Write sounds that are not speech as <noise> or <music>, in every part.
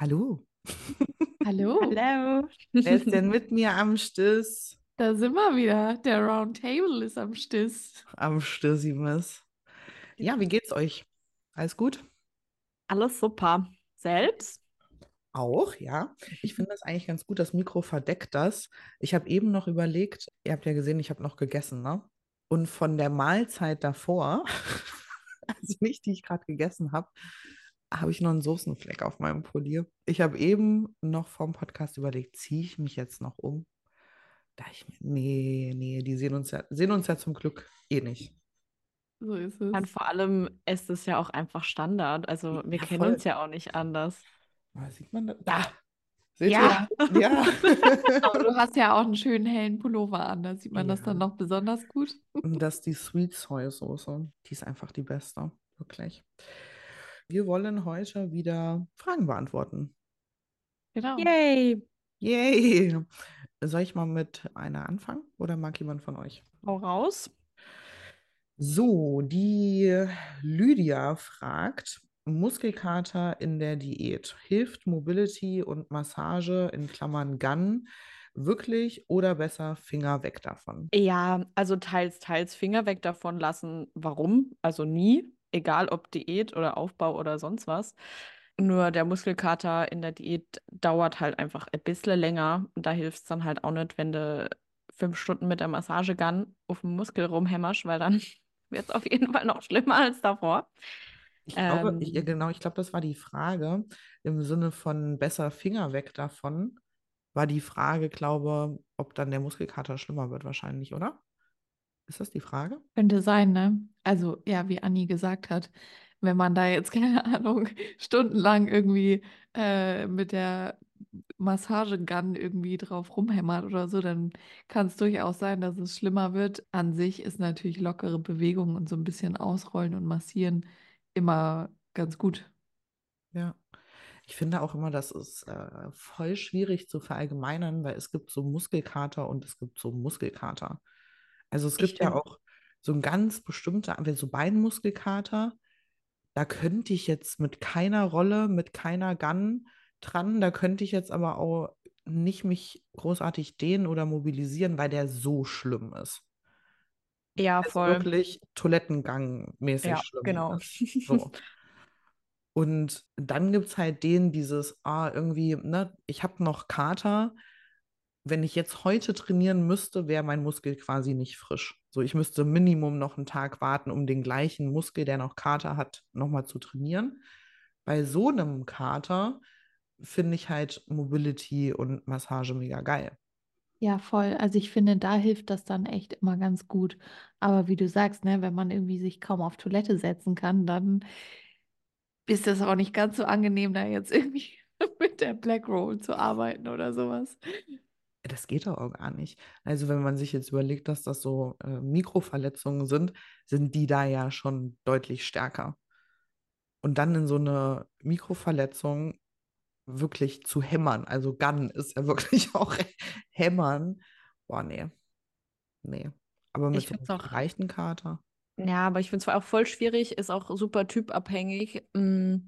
Hallo. Hallo. <laughs> Hallo. Wer ist denn mit mir am Stiss? Da sind wir wieder. Der Roundtable ist am Stiss. Am Stissimus. Ja, wie geht's euch? Alles gut? Alles super. Selbst? Auch, ja. Ich finde das eigentlich ganz gut. Das Mikro verdeckt das. Ich habe eben noch überlegt, ihr habt ja gesehen, ich habe noch gegessen, ne? Und von der Mahlzeit davor, <laughs> also nicht die ich gerade gegessen habe, habe ich noch einen Soßenfleck auf meinem Pulli. Ich habe eben noch vorm Podcast überlegt, ziehe ich mich jetzt noch um? Da ich mir, nee, nee, die sehen uns ja, sehen uns ja zum Glück eh nicht. So ist es. Und vor allem ist es ja auch einfach Standard. Also wir Ja, kennen voll. uns ja auch nicht anders. Ah, Sieht man das? Da! Seht Ja. ihr? Ja. <laughs> Aber du hast ja auch einen schönen hellen Pullover an. Da sieht man das Ja. dann noch besonders gut. Und das ist die Sweet Soy Soße. Die ist einfach die beste, wirklich. Wir wollen heute wieder Fragen beantworten. Genau. Yay. Yay! <laughs> Soll ich mal mit einer anfangen oder mag jemand von euch? Hau raus. So, die Lydia fragt, Muskelkater in der Diät. Hilft Mobility und Massage in Klammern Gun wirklich oder besser Finger weg davon? Ja, also teils, teils Finger weg davon lassen. Warum? Also nie. Egal ob Diät oder Aufbau oder sonst was. Nur der Muskelkater in der Diät dauert halt einfach ein bisschen länger. Da hilft es dann halt auch nicht, wenn du fünf Stunden mit der Massagegun auf dem Muskel rumhämmerst, weil dann <laughs> wird es auf jeden Fall noch schlimmer als davor. Ich glaube, ich, ja, Ähm. genau, ich glaube, das war die Frage im Sinne von besser Finger weg davon. War die Frage, glaube, ob dann der Muskelkater schlimmer wird, wahrscheinlich, oder? Ist das die Frage? Könnte sein, ne? Also, ja, wie Anni gesagt hat, wenn man da jetzt, <laughs> keine Ahnung, stundenlang irgendwie äh, mit der Massagegun irgendwie drauf rumhämmert oder so, dann kann es durchaus sein, dass es schlimmer wird. An sich ist natürlich lockere Bewegung und so ein bisschen ausrollen und massieren immer ganz gut. Ja. Ich finde auch immer, das ist äh, voll schwierig zu verallgemeinern, weil es gibt so Muskelkater und es gibt so Muskelkater. Also es gibt ja auch so ein ganz bestimmter, wenn so Beinmuskelkater, da könnte ich jetzt mit keiner Rolle, mit keiner Gun dran, da könnte ich jetzt aber auch nicht mich großartig dehnen oder mobilisieren, weil der so schlimm ist. Ja, Der ist voll. wirklich Toilettengangmäßig Ja, schlimm genau. ist. So. <laughs> Und dann gibt es halt den, dieses, ah, irgendwie, ne, ich habe noch Kater. Wenn ich jetzt heute trainieren müsste, wäre mein Muskel quasi nicht frisch. So, ich müsste Minimum noch einen Tag warten, um den gleichen Muskel, der noch Kater hat, nochmal zu trainieren. Bei so einem Kater finde ich halt Mobility und Massage mega geil. Ja, voll. Also ich finde, da hilft das dann echt immer ganz gut. Aber wie du sagst, ne, wenn man irgendwie sich kaum auf Toilette setzen kann, dann ist das auch nicht ganz so angenehm, da jetzt irgendwie <laughs> mit der Black Roll zu arbeiten oder sowas. Das geht doch auch gar nicht. Also wenn man sich jetzt überlegt, dass das so äh, Mikroverletzungen sind, sind die da ja schon deutlich stärker. Und dann in so eine Mikroverletzung wirklich zu hämmern, also Gun ist ja <laughs> wirklich auch hämmern. Boah, nee. Nee. Aber mit find's auch- leichten Kater. Ja, aber ich finde es auch voll schwierig, ist auch super typabhängig, mh,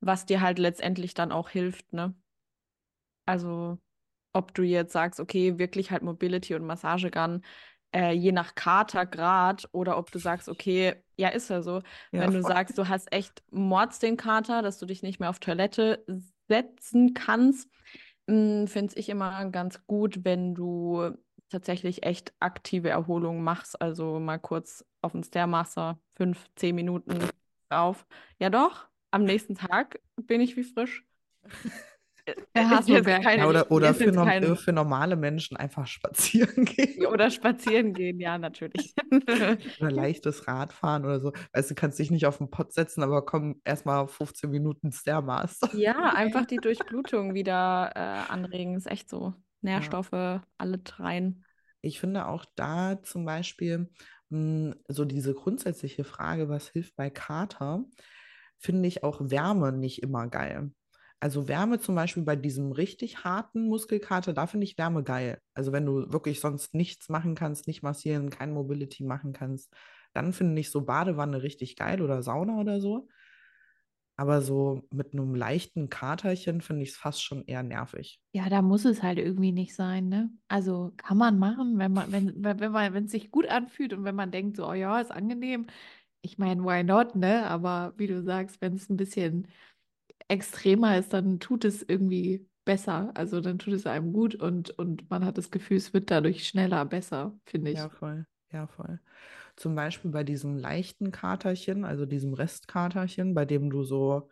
was dir halt letztendlich dann auch hilft, ne? Also, ob du jetzt sagst, okay, wirklich halt Mobility und Massagegun, äh, je nach Katergrad, oder ob du sagst, okay, ja, ist ja so. Ja, Wenn du voll. sagst, du hast echt Mords den Kater, dass du dich nicht mehr auf Toilette setzen kannst, finde ich immer ganz gut, wenn du tatsächlich echt aktive Erholung machst. Also mal kurz auf den Stairmaster, fünf, zehn Minuten drauf. Ja doch, am nächsten Tag bin ich wie frisch. <laughs> Der <laughs> Haselberg. keine- Ja, oder oder für, jetzt norm kein- äh, für normale Menschen einfach spazieren <laughs> gehen. Oder spazieren gehen, ja, natürlich. <laughs> Oder leichtes Radfahren oder so. Weißt du, kannst dich nicht auf den Pott setzen, aber komm erstmal 15 Minuten Stairmaster. Ja, einfach die Durchblutung wieder äh, anregen, ist echt so. Nährstoffe, alle rein. Ich finde auch da zum Beispiel mh, so diese grundsätzliche Frage, was hilft bei Kater, finde ich auch Wärme nicht immer geil. Also Wärme zum Beispiel bei diesem richtig harten Muskelkater, da finde ich Wärme geil. Also wenn du wirklich sonst nichts machen kannst, nicht massieren, kein Mobility machen kannst, dann finde ich so Badewanne richtig geil oder Sauna oder so. Aber so mit einem leichten Katerchen finde ich es fast schon eher nervig. Ja, da muss es halt irgendwie nicht sein, ne? Also kann man machen, wenn man, wenn, wenn man, wenn es sich gut anfühlt und wenn man denkt, so, oh ja, ist angenehm. Ich meine, why not, ne? Aber wie du sagst, wenn es ein bisschen extremer ist, dann tut es irgendwie besser. Also dann tut es einem gut und, und man hat das Gefühl, es wird dadurch schneller besser, finde ich. Ja, voll. Ja, voll. Zum Beispiel bei diesem leichten Katerchen, also diesem Restkaterchen, bei dem du so,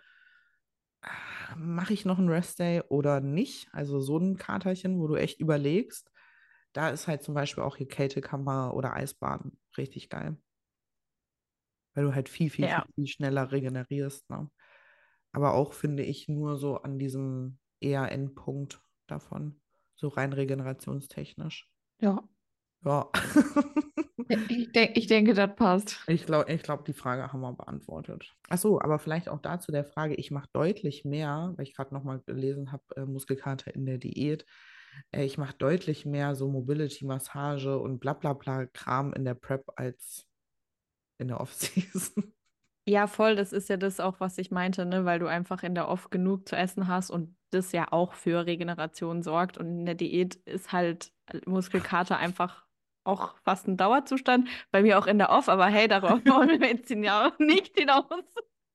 ah, mache ich noch einen Restday oder nicht? Also so ein Katerchen, wo du echt überlegst. Da ist halt zum Beispiel auch hier Kältekammer oder Eisbaden richtig geil. Weil du halt viel, viel, Ja. viel, viel schneller regenerierst. Ne? Aber auch finde ich nur so an diesem eher Endpunkt davon, so rein regenerationstechnisch. Ja, Ja. ich, denk, ich denke, das passt. Ich glaube, ich glaub, die Frage haben wir beantwortet. Ach so, aber vielleicht auch dazu der Frage, ich mache deutlich mehr, weil ich gerade nochmal gelesen habe, äh, Muskelkater in der Diät. Äh, ich mache deutlich mehr so Mobility-Massage und bla bla bla Kram in der Prep als in der Off-Season. Ja, voll, das ist ja das auch, was ich meinte, ne? Weil du einfach in der Off genug zu essen hast und das ja auch für Regeneration sorgt. Und in der Diät ist halt Muskelkater einfach auch fast ein Dauerzustand. Bei mir auch in der Off, aber hey, darauf <laughs> wollen wir jetzt ja nicht hinaus.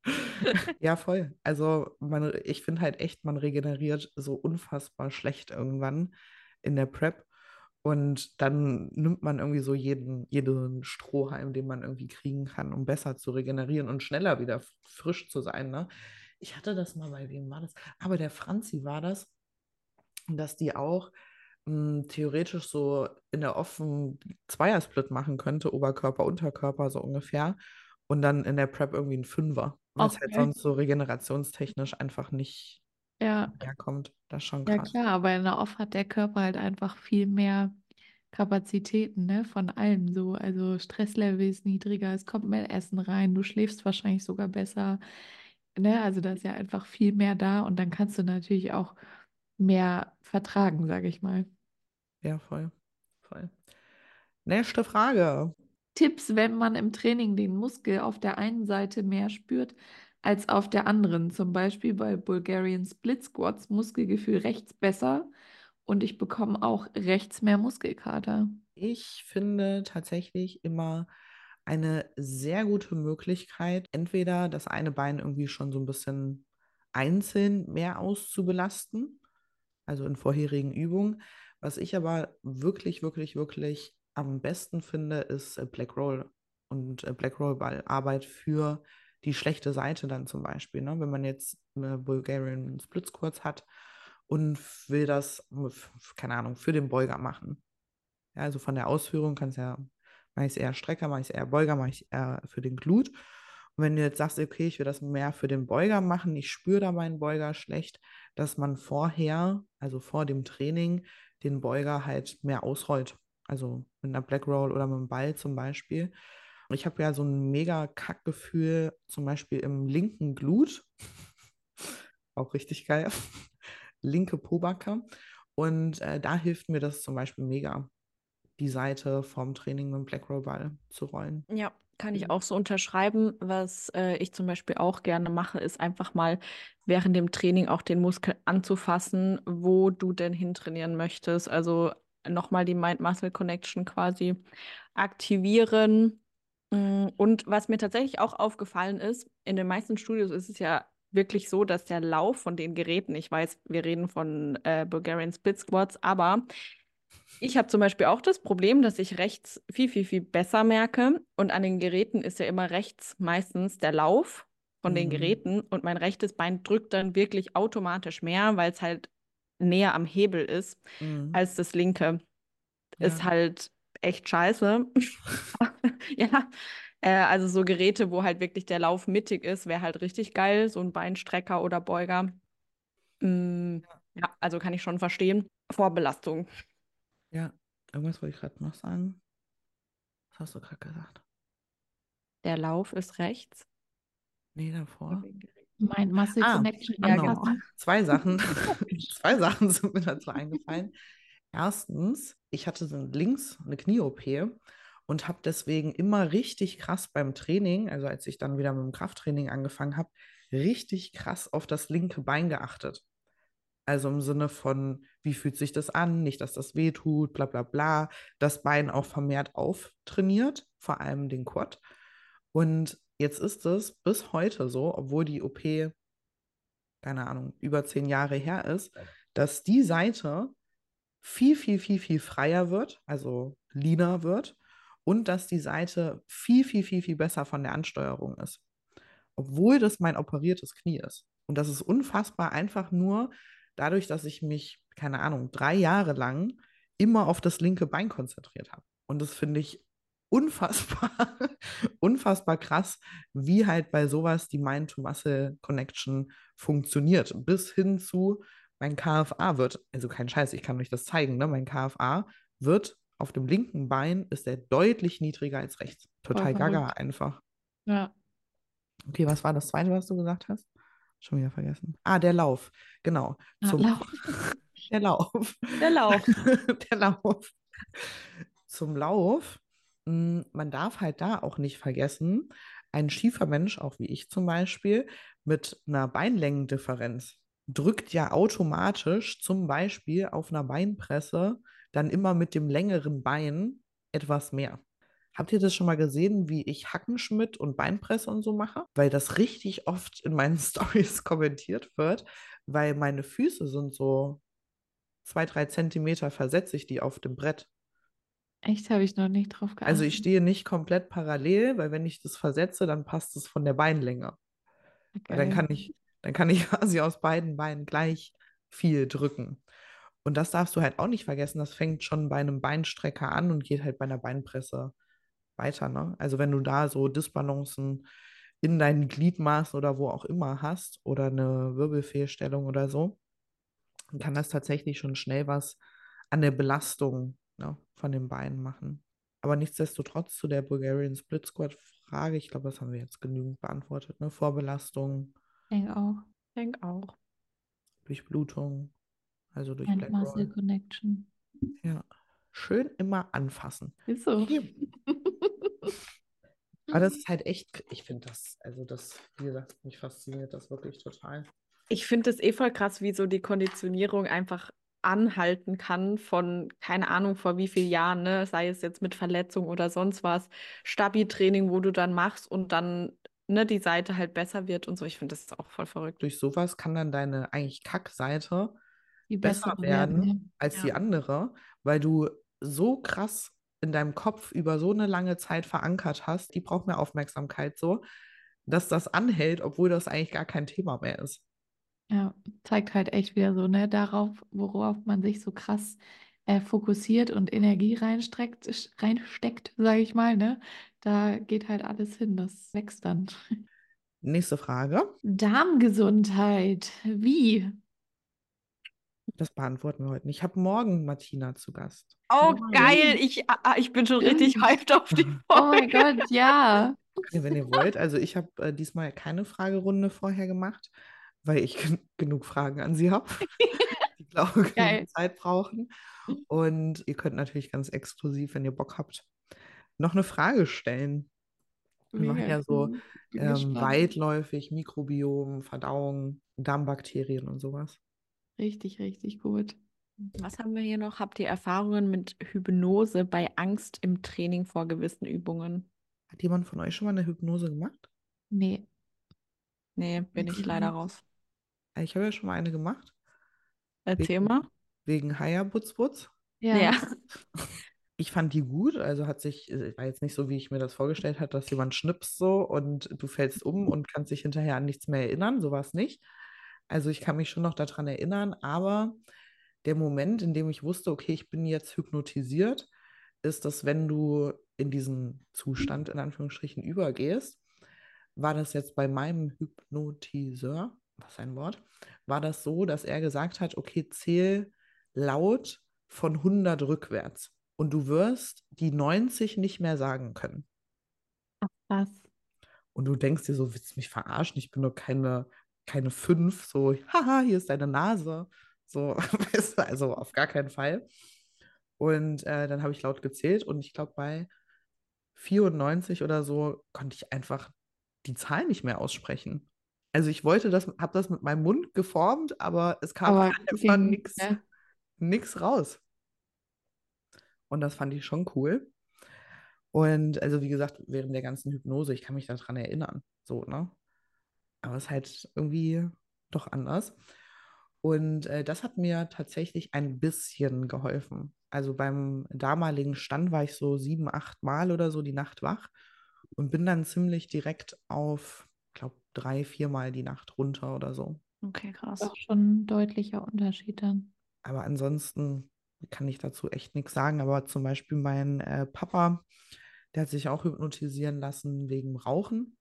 <laughs> Ja, voll. Also man, ich finde halt echt, man regeneriert so unfassbar schlecht irgendwann in der Prep. Und dann nimmt man irgendwie so jeden, jeden Strohhalm, den man irgendwie kriegen kann, um besser zu regenerieren und schneller wieder frisch zu sein. Ne? Ich hatte das mal, bei wem war das? Aber der Franzi war das, dass die auch mh, theoretisch so in der offen Zweiersplit machen könnte, Oberkörper, Unterkörper so ungefähr. Und dann in der Prep irgendwie ein Fünfer, es halt Okay. sonst so regenerationstechnisch einfach nicht Ja, herkommt. Das ist schon ja krass. klar, aber in der Off hat der Körper halt einfach viel mehr Kapazitäten, ne, von allem so. Also Stresslevel ist niedriger, es kommt mehr Essen rein, du schläfst wahrscheinlich sogar besser, ne? Also da ist ja einfach viel mehr da und dann kannst du natürlich auch mehr vertragen, sage ich mal. Ja, voll. Voll. Nächste Frage. Tipps, wenn man im Training den Muskel auf der einen Seite mehr spürt als auf der anderen. Zum Beispiel bei Bulgarian Split Squats Muskelgefühl rechts besser und ich bekomme auch rechts mehr Muskelkater. Ich finde tatsächlich immer eine sehr gute Möglichkeit, entweder das eine Bein irgendwie schon so ein bisschen einzeln mehr auszubelasten, also in vorherigen Übungen. Was ich aber wirklich, wirklich, wirklich am besten finde, ist Black Roll und äh, Black Roll Ballarbeit für die schlechte Seite dann zum Beispiel. Ne? Wenn man jetzt eine Bulgarian Split Squats hat und will das, keine Ahnung, für den Beuger machen. Ja, also von der Ausführung kannst du ja, mache ich es eher Strecker, mache ich es eher Beuger, mache ich eher für den Glut. Und wenn du jetzt sagst, okay, ich will das mehr für den Beuger machen, ich spüre da meinen Beuger schlecht, dass man vorher, also vor dem Training, den Beuger halt mehr ausrollt. Also mit einer Black Roll oder mit einem Ball zum Beispiel. Ich habe ja so ein mega Kackgefühl, zum Beispiel im linken Glut. <laughs> Auch richtig geil. <laughs> Linke Pobacke. Und äh, da hilft mir das zum Beispiel mega, die Seite vom Training mit dem Black Roll Ball zu rollen. Ja, kann ich Mhm. auch so unterschreiben. Was äh, ich zum Beispiel auch gerne mache, ist einfach mal während dem Training auch den Muskel anzufassen, wo du denn hintrainieren möchtest. Also nochmal die Mind-Muscle-Connection quasi aktivieren. Mm, Und was mir tatsächlich auch aufgefallen ist, in den meisten Studios ist es ja wirklich so, dass der Lauf von den Geräten, ich weiß, wir reden von äh, Bulgarian Split Squats, aber ich habe zum Beispiel auch das Problem, dass ich rechts viel, viel, viel besser merke. Und an den Geräten ist ja immer rechts meistens der Lauf von den Mhm. Geräten. Und mein rechtes Bein drückt dann wirklich automatisch mehr, weil es halt näher am Hebel ist Mhm. als das linke. Ist Ja. halt echt scheiße. <laughs> ja. Äh, also so Geräte, wo halt wirklich der Lauf mittig ist, wäre halt richtig geil. So ein Beinstrecker oder Beuger. Mm, ja, also kann ich schon verstehen. Vorbelastung. Ja, irgendwas wollte ich gerade noch sagen. Was hast du gerade gesagt? Der Lauf ist rechts. Nee, davor. Mein Muscle Ah, Connection ja, genau. anpassen. Zwei Sachen. <laughs> Zwei Sachen sind mir dazu eingefallen. Erstens, ich hatte links eine Knie-OP und habe deswegen immer richtig krass beim Training, also als ich dann wieder mit dem Krafttraining angefangen habe, richtig krass auf das linke Bein geachtet. Also im Sinne von, wie fühlt sich das an? Nicht, dass das weh tut, bla bla bla. Das Bein auch vermehrt auftrainiert, vor allem den Quad. Und jetzt ist es bis heute so, obwohl die OP, keine Ahnung, über zehn Jahre her ist, dass die Seite viel, viel, viel, viel freier wird, also leaner wird und dass die Seite viel, viel, viel, viel besser von der Ansteuerung ist. Obwohl das mein operiertes Knie ist. Und das ist unfassbar einfach nur dadurch, dass ich mich, keine Ahnung, drei Jahre lang immer auf das linke Bein konzentriert habe. Und das finde ich unfassbar, <laughs> unfassbar krass, wie halt bei sowas die Mind-to-Muscle-Connection funktioniert. Bis hin zu, mein KFA wird, also kein Scheiß, ich kann euch das zeigen, ne? mein KFA wird auf dem linken Bein ist er deutlich niedriger als rechts. Total gaga einfach. Ja. Okay, was war das zweite, was du gesagt hast? Schon wieder vergessen. Ah, der Lauf. Genau. Ah, Zum, Lauf. <laughs> Der Lauf. Der Lauf. <laughs> der Lauf. Zum Lauf. mh, Man darf halt da auch nicht vergessen, ein schiefer Mensch, auch wie ich zum Beispiel, mit einer Beinlängendifferenz drückt ja automatisch zum Beispiel auf einer Beinpresse dann immer mit dem längeren Bein etwas mehr. Habt ihr das schon mal gesehen, wie ich Hackenschmidt und Beinpresse und so mache? Weil das richtig oft in meinen <laughs> Stories kommentiert wird, weil meine Füße sind so zwei, drei Zentimeter versetze ich die auf dem Brett. Echt, habe ich noch nicht drauf geachtet. Also ich stehe nicht komplett parallel, weil wenn ich das versetze, dann passt es von der Beinlänge. Weil dann kann ich, dann kann ich <laughs> quasi aus beiden Beinen gleich viel drücken. Und das darfst du halt auch nicht vergessen. Das fängt schon bei einem Beinstrecker an und geht halt bei einer Beinpresse weiter. Ne? Also wenn du da so Disbalancen in deinen Gliedmaßen oder wo auch immer hast oder eine Wirbelfehlstellung oder so, dann kann das tatsächlich schon schnell was an der Belastung ne, von den Beinen machen. Aber nichtsdestotrotz zu der Bulgarian Split Squat Frage, ich glaube, das haben wir jetzt genügend beantwortet. Ne? Vorbelastung, Ich denke auch. Ich denke auch. Durchblutung, also durch And Black Muscle Roll. Connection. Ja. Schön immer anfassen. Ist so. <laughs> Aber das ist halt echt, ich finde das, also das, wie gesagt, mich fasziniert das wirklich total. Ich finde es eh voll krass, wie so die Konditionierung einfach anhalten kann von, keine Ahnung, vor wie vielen Jahren, ne? Sei es jetzt mit Verletzung oder sonst was, Stabi-Training, wo du dann machst und dann, ne, die Seite halt besser wird und so. Ich finde das auch voll verrückt. Durch sowas kann dann deine eigentlich Kackseite besser werden werden. als Ja. die andere, weil du so krass in deinem Kopf über so eine lange Zeit verankert hast, die braucht mehr Aufmerksamkeit so, dass das anhält, obwohl das eigentlich gar kein Thema mehr ist. Ja. ja, zeigt halt echt wieder so, ne, darauf, worauf man sich so krass äh, fokussiert und Energie reinsteckt, sch- reinsteckt, sage ich mal, ne? Da geht halt alles hin, das wächst dann. Nächste Frage, Darmgesundheit, wie? das beantworten wir heute nicht. Ich habe morgen Martina zu Gast. Oh, geil! Ich, ah, ah, ich bin schon richtig hyped auf die <laughs> Oh mein Folge. Gott, ja. Ja, wenn ihr wollt. Also ich habe äh, diesmal keine Fragerunde vorher gemacht, weil ich gen genug Fragen an sie habe. <laughs> Glaube Geil. genug <laughs> Zeit brauchen. Und ihr könnt natürlich ganz exklusiv, wenn ihr Bock habt, noch eine Frage stellen. Wir machen ja so ähm, weitläufig Mikrobiom, Verdauung, Darmbakterien und sowas. Richtig, richtig gut. Was haben wir hier noch? Habt ihr Erfahrungen mit Hypnose bei Angst im Training vor gewissen Übungen? Hat jemand von euch schon mal eine Hypnose gemacht? Nee, Nee, bin ich leider raus. Ich habe ja schon mal eine gemacht, Erzähl Wegen- mal. wegen Hayabutzbutz. ja. Ja. <laughs> Ich fand die gut, also hat sich, äh, war jetzt nicht so, wie ich mir das vorgestellt habe, dass jemand schnipst so und du fällst um und kannst dich hinterher an nichts mehr erinnern, so war es nicht. Also ich kann mich schon noch daran erinnern, aber der Moment, in dem ich wusste, okay, ich bin jetzt hypnotisiert, ist, dass wenn du in diesen Zustand in Anführungsstrichen übergehst, war das jetzt bei meinem Hypnotiseur, was ein Wort, war das so, dass er gesagt hat, okay, zähl laut von 100 rückwärts und du wirst die 90 nicht mehr sagen können. Was? Und du denkst dir so, willst du mich verarschen? Ich bin doch keine, keine 5, so, <laughs> haha, hier ist deine Nase. So, <laughs> weißt du, also auf gar keinen Fall. Und äh, dann habe ich laut gezählt und ich glaube, bei 94 oder so konnte ich einfach die Zahl nicht mehr aussprechen. Also ich wollte das, habe das mit meinem Mund geformt, aber es kam Aber <laughs> einfach nichts nix raus. Und das fand ich schon cool. Und also wie gesagt, während der ganzen Hypnose, ich kann mich daran erinnern, so, ne? Aber es ist halt irgendwie doch anders. Und äh, das hat mir tatsächlich ein bisschen geholfen. Also beim damaligen Stand war ich so sieben, acht Mal oder so die Nacht wach und bin dann ziemlich direkt auf, ich glaube, drei, vier Mal die Nacht runter oder so. Okay, krass. Auch schon ein deutlicher Unterschied dann. Aber ansonsten kann ich dazu echt nichts sagen. Aber zum Beispiel mein äh, Papa, der hat sich auch hypnotisieren lassen wegen Rauchen.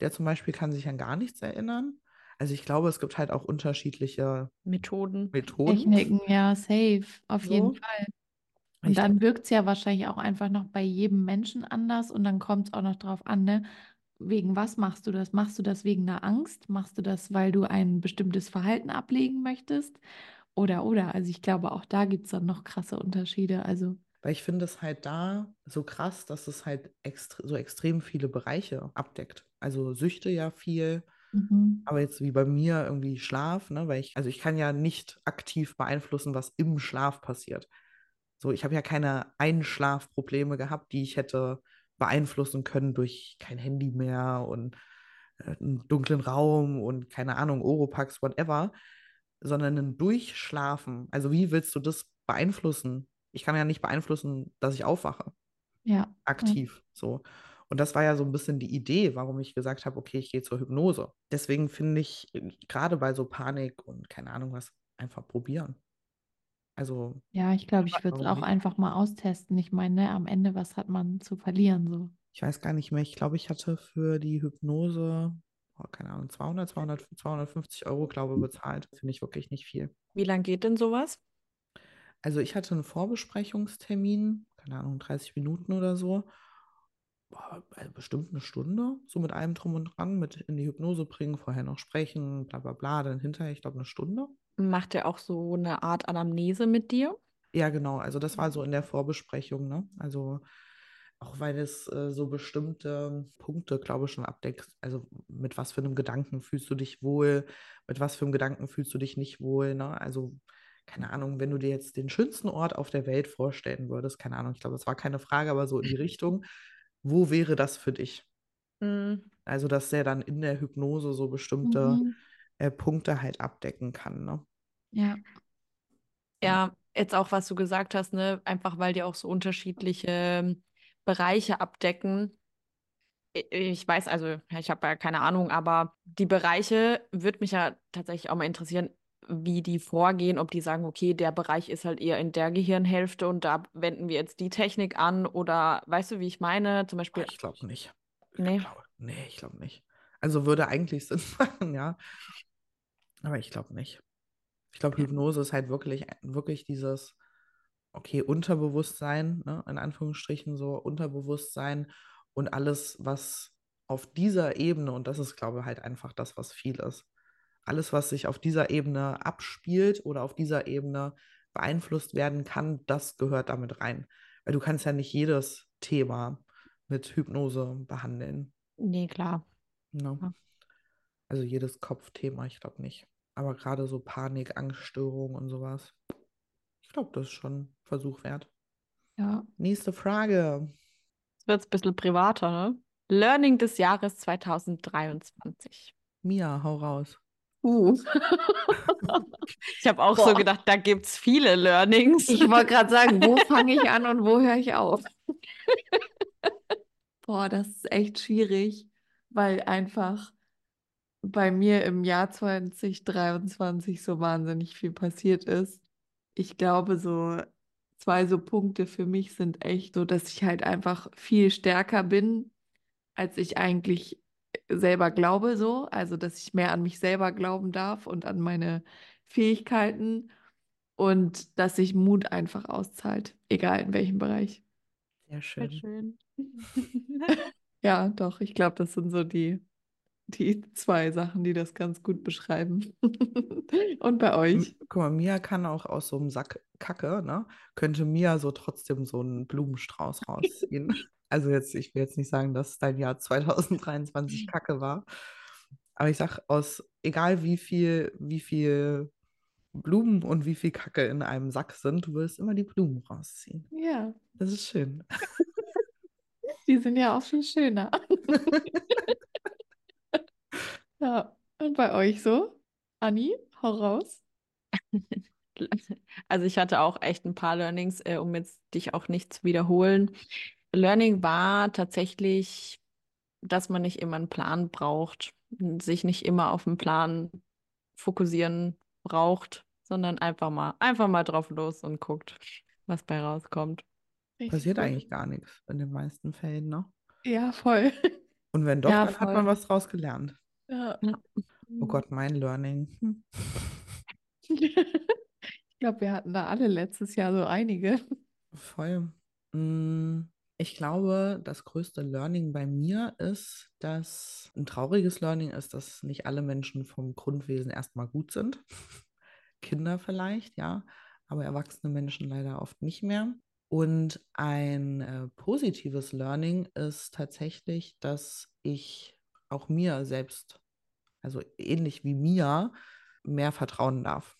Der zum Beispiel kann sich an gar nichts erinnern. Also ich glaube, es gibt halt auch unterschiedliche Methoden. Methoden. Techniken, ja, safe, auf jeden So. Fall. Und Ich dann wirkt es ja wahrscheinlich auch einfach noch bei jedem Menschen anders und dann kommt es auch noch drauf an, ne? Wegen was machst du das? Machst du das wegen einer Angst? Machst du das, weil du ein bestimmtes Verhalten ablegen möchtest? Oder, oder. Also ich glaube, auch da gibt es dann noch krasse Unterschiede. Also, Weil ich finde es halt da so krass, dass es halt extre so extrem viele Bereiche abdeckt. Also Süchte ja viel, mhm. aber jetzt wie bei mir irgendwie Schlaf, ne? Weil ich, also ich kann ja nicht aktiv beeinflussen, was im Schlaf passiert. So, ich habe ja keine Einschlafprobleme gehabt, die ich hätte beeinflussen können durch kein Handy mehr und äh, einen dunklen Raum und keine Ahnung, Oropax, whatever, sondern ein Durchschlafen. Also wie willst du das beeinflussen? Ich kann ja nicht beeinflussen, dass ich aufwache, ja. aktiv. So. Und das war ja so ein bisschen die Idee, warum ich gesagt habe, okay, ich gehe zur Hypnose. Deswegen finde ich äh, gerade bei so Panik und keine Ahnung was, einfach probieren. Also, Ja, ich glaube, ich würde es auch nicht? einfach mal austesten. Ich meine, ne, am Ende, was hat man zu verlieren so? ich weiß gar nicht mehr, ich glaube, ich hatte für die Hypnose, oh, keine Ahnung, 200, 200, 250 Euro, glaube ich, bezahlt. Finde ich wirklich nicht viel. Wie lang geht denn sowas? Also ich hatte einen Vorbesprechungstermin, keine Ahnung, 30 Minuten oder so. Boah, also bestimmt eine Stunde, so mit allem drum und dran, mit in die Hypnose bringen, vorher noch sprechen, bla bla bla, dann hinterher, ich glaube, eine Stunde. Macht er auch so eine Art Anamnese mit dir? Ja, genau, also das war so in der Vorbesprechung, ne? Also auch weil es äh, so bestimmte Punkte, glaube ich, schon abdeckt. Also mit was für einem Gedanken fühlst du dich wohl, mit was für einem Gedanken fühlst du dich nicht wohl, ne? Also keine Ahnung, wenn du dir jetzt den schönsten Ort auf der Welt vorstellen würdest, keine Ahnung, ich glaube, das war keine Frage, aber so in die <laughs> Richtung, wo wäre das für dich? Mhm. Also, dass der dann in der Hypnose so bestimmte Mhm. Äh, Punkte halt abdecken kann, ne? Ja, Ja, jetzt auch, was du gesagt hast, ne? Einfach weil die auch so unterschiedliche ähm, Bereiche abdecken. Ich weiß, also ich habe ja keine Ahnung, aber die Bereiche würde mich ja tatsächlich auch mal interessieren, wie die vorgehen, ob die sagen, okay, der Bereich ist halt eher in der Gehirnhälfte und da wenden wir jetzt die Technik an oder weißt du, wie ich meine? Zum Beispiel, ich glaube nicht. nee, Ich glaube, nee, ich glaube nicht. Also würde eigentlich <laughs> Sinn machen, ja. Aber ich glaube nicht. Ich glaube. Hypnose ist halt wirklich, wirklich dieses, okay, Unterbewusstsein, ne, in Anführungsstrichen so Unterbewusstsein und alles, was auf dieser Ebene, und das ist, glaube ich, halt einfach das, was viel ist, alles, was sich auf dieser Ebene abspielt oder auf dieser Ebene beeinflusst werden kann, das gehört damit rein. Weil du kannst ja nicht jedes Thema mit Hypnose behandeln. nee, klar. Ne? Ja. Also jedes Kopfthema, ich glaube nicht. Aber gerade so Panik, Angststörungen und sowas. Ich glaube, das ist schon ein Versuch wert. ja. Nächste Frage. Jetzt wird es ein bisschen privater, ne? Learning des Jahres 2023. Mia, hau raus. Uh. <laughs> Ich habe auch so Boah. gedacht, da gibt es viele Learnings. Ich wollte gerade sagen, wo <laughs> fange ich an und wo höre ich auf? Boah, das ist echt schwierig, weil einfach bei mir im Jahr 2023 so wahnsinnig viel passiert ist. Ich glaube, so zwei so Punkte für mich sind echt so, dass ich halt einfach viel stärker bin, als ich eigentlich selber glaube, so. Also, dass ich mehr an mich selber glauben darf und an meine Fähigkeiten und dass sich Mut einfach auszahlt, egal in welchem Bereich. Sehr schön. schön. <laughs> <laughs> Ja, doch, ich glaube, das sind so die, die zwei Sachen, die das ganz gut beschreiben. <laughs> Und bei euch? Guck mal, Mia kann auch aus so einem Sack Kacke, ne? Könnte Mia so trotzdem so einen Blumenstrauß rausziehen. <laughs> Also jetzt, ich will jetzt nicht sagen, dass dein Jahr 2023 Kacke war. Aber ich sag, aus egal wie viel, wie viel Blumen und wie viel Kacke in einem Sack sind, du wirst immer die Blumen rausziehen. Ja, Das ist schön. <laughs> die sind ja auch viel schöner. <laughs> Ja, und bei euch so? Anni, hau raus. <laughs> Also ich hatte auch echt ein paar Learnings, äh, um jetzt dich auch nicht zu wiederholen. Learning war tatsächlich, dass man nicht immer einen Plan braucht, sich nicht immer auf einen Plan fokussieren braucht, sondern einfach mal, einfach mal drauf los und guckt, was bei rauskommt. Richtig Passiert gut. eigentlich gar nichts in den meisten Fällen, ne? Ja, voll. <laughs> Und wenn doch, Ja, dann hat voll. man was draus gelernt. Ja. Oh Gott, mein Learning. Hm. <laughs> Ich glaube, wir hatten da alle letztes Jahr so einige. Voll. Mm, Ich glaube, das größte Learning bei mir ist, dass ein trauriges Learning ist, dass nicht alle Menschen vom Grundwesen erstmal gut sind. <laughs> Kinder vielleicht, ja, aber erwachsene Menschen leider oft nicht mehr. Und ein äh, positives Learning ist tatsächlich, dass ich auch mir selbst, also ähnlich wie mir, mehr vertrauen darf.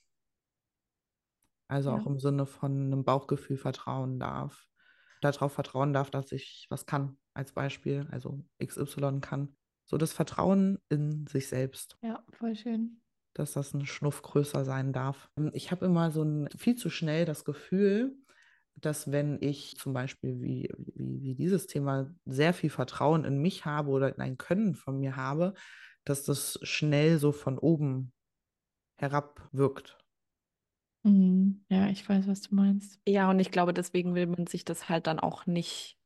Also Ja. auch im Sinne von einem Bauchgefühl vertrauen darf. Darauf vertrauen darf, dass ich was kann, als Beispiel, also XY kann. So das Vertrauen in sich selbst, Ja, voll schön. dass das ein Schnuff größer sein darf. Ich habe immer so ein viel zu schnell das Gefühl, dass wenn ich zum Beispiel wie, wie, wie dieses Thema sehr viel Vertrauen in mich habe oder in ein Können von mir habe, dass das schnell so von oben herab wirkt. Mhm. Ja, ich weiß, was du meinst. Ja, und ich glaube, deswegen will man sich das halt dann auch nicht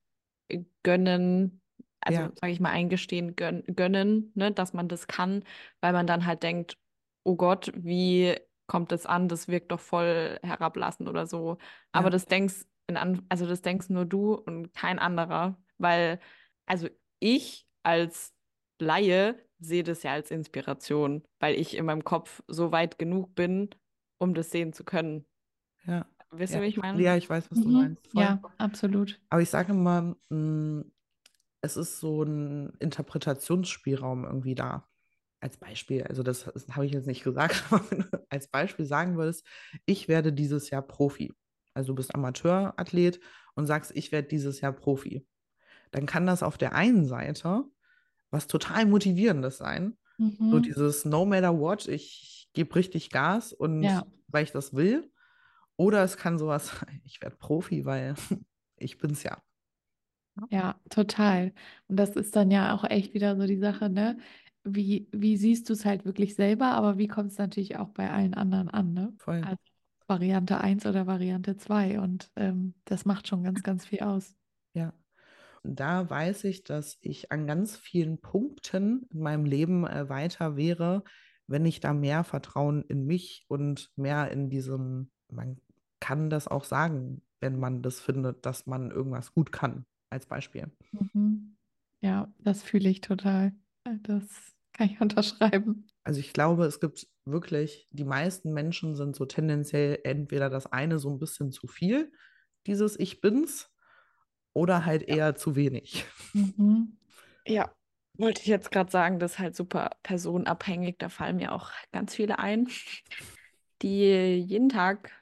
äh, gönnen, also Ja. sage ich mal, eingestehen, gön gönnen, ne, dass man das kann, weil man dann halt denkt, oh Gott, wie kommt das an? Das wirkt doch voll herablassend oder so. Aber Ja. das denkst in an, also das denkst nur du und kein anderer, weil also ich als Laie sehe das ja als Inspiration, weil ich in meinem Kopf so weit genug bin, um das sehen zu können. Ja. Wisst Ja, ihr, wie ich meine? ja, ich weiß, was du Mhm. meinst. Voll. Ja, absolut. Aber ich sage immer, mh, es ist so ein Interpretationsspielraum irgendwie da. Als Beispiel, also das, das habe ich jetzt nicht gesagt, <laughs> aber wenn du als Beispiel sagen würdest, ich werde dieses Jahr Profi. Also du bist Amateurathlet und sagst, ich werde dieses Jahr Profi. Dann kann das auf der einen Seite was total motivierendes sein. So Mhm. dieses No matter what, ich gebe richtig Gas und Ja. weil ich das will. Oder es kann sowas <laughs> sein, ich werde Profi, weil <laughs> ich bin's ja. Ja, total. Und das ist dann ja auch echt wieder so die Sache, ne? Wie, wie siehst du es halt wirklich selber, aber wie kommt es natürlich auch bei allen anderen an, ne? Voll. Also Variante 1 oder Variante 2 und ähm, das macht schon ganz, ganz viel aus. Ja. Da weiß ich, dass ich an ganz vielen Punkten in meinem Leben äh, weiter wäre, wenn ich da mehr Vertrauen in mich und mehr in diesem, man kann das auch sagen, wenn man das findet, dass man irgendwas gut kann, als Beispiel. Mhm. Ja, das fühle ich total. Äh, Das kann ich unterschreiben. Also ich glaube, es gibt wirklich, die meisten Menschen sind so tendenziell entweder das eine so ein bisschen zu viel, dieses Ich bin's, oder halt eher zu wenig. Mhm. Ja, wollte ich jetzt gerade sagen, das ist halt super personenabhängig. Da fallen mir auch ganz viele ein, die jeden Tag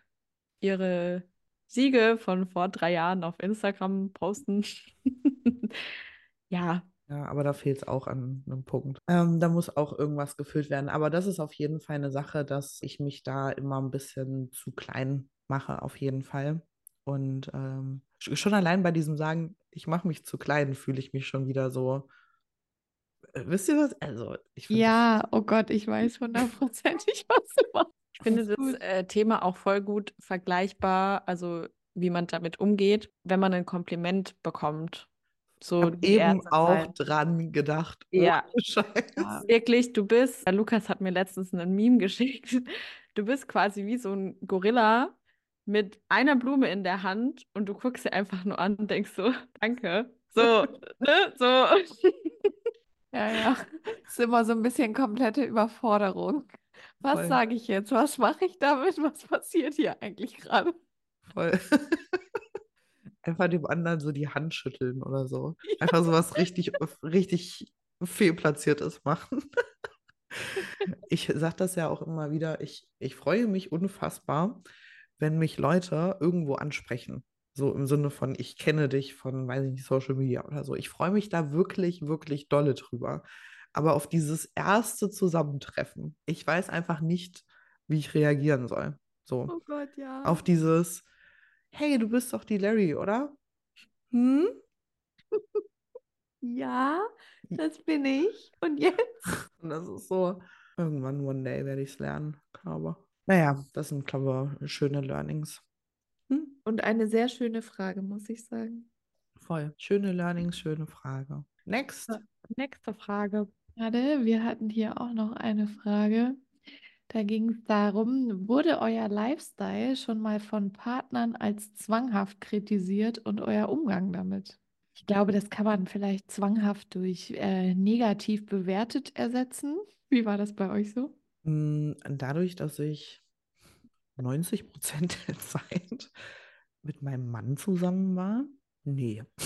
ihre Siege von vor drei Jahren auf Instagram posten. <laughs> Ja, Ja, aber da fehlt es auch an einem Punkt. Ähm, da muss auch irgendwas gefüllt werden. Aber das ist auf jeden Fall eine Sache, dass ich mich da immer ein bisschen zu klein mache, auf jeden Fall. Und ähm, sch- schon allein bei diesem Sagen, ich mache mich zu klein, fühle ich mich schon wieder so. Äh, wisst ihr was? Also, ich finde Ja, oh Gott, ich weiß hundertprozentig, <laughs> was du meinst. ich finde das gut. äh, Thema auch voll gut vergleichbar, also wie man damit umgeht, wenn man ein Kompliment bekommt. So eben auch dran gedacht. <laughs> Ja. Scheiß. Ja. Wirklich, du bist, Lukas hat mir letztens ein Meme <laughs> geschickt. Du bist quasi wie so ein Gorilla mit einer Blume in der Hand und du guckst sie einfach nur an und denkst so, <laughs> danke. So, ne? So. Ja, ja. Ist immer so ein bisschen komplette Überforderung. Was sage ich jetzt? Was mache ich damit? Was passiert hier eigentlich gerade? Voll. Einfach dem anderen so die Hand schütteln oder so. <laughs> Einfach so was richtig, richtig fehlplatziertes machen. <laughs> ich sage das ja auch immer wieder, ich, ich freue mich unfassbar, wenn mich Leute irgendwo ansprechen. So im Sinne von, ich kenne dich von, weiß ich nicht, Social Media oder so. Ich freue mich da wirklich, wirklich dolle drüber. Aber auf dieses erste Zusammentreffen, ich weiß einfach nicht, wie ich reagieren soll. So. Oh Gott, ja. Auf dieses, hey, du bist doch die Larry, oder? Hm? <laughs> Ja, das bin ich. Und jetzt? <laughs> Und das ist so, irgendwann one day werde ich es lernen, glaube. Naja, das sind, glaube ich, schöne Learnings. Hm? Und eine sehr schöne Frage, muss ich sagen. Voll. Schöne Learnings, schöne Frage. Next. Nächste Frage. Warte, wir hatten hier auch noch eine Frage. Da ging es darum, wurde euer Lifestyle schon mal von Partnern als zwanghaft kritisiert und euer Umgang damit? Ich glaube, das kann man vielleicht zwanghaft durch äh, negativ bewertet ersetzen. Wie war das bei euch so? Mm, Dadurch, dass ich 90 Prozent der Zeit mit meinem Mann zusammen war, nee. <laughs>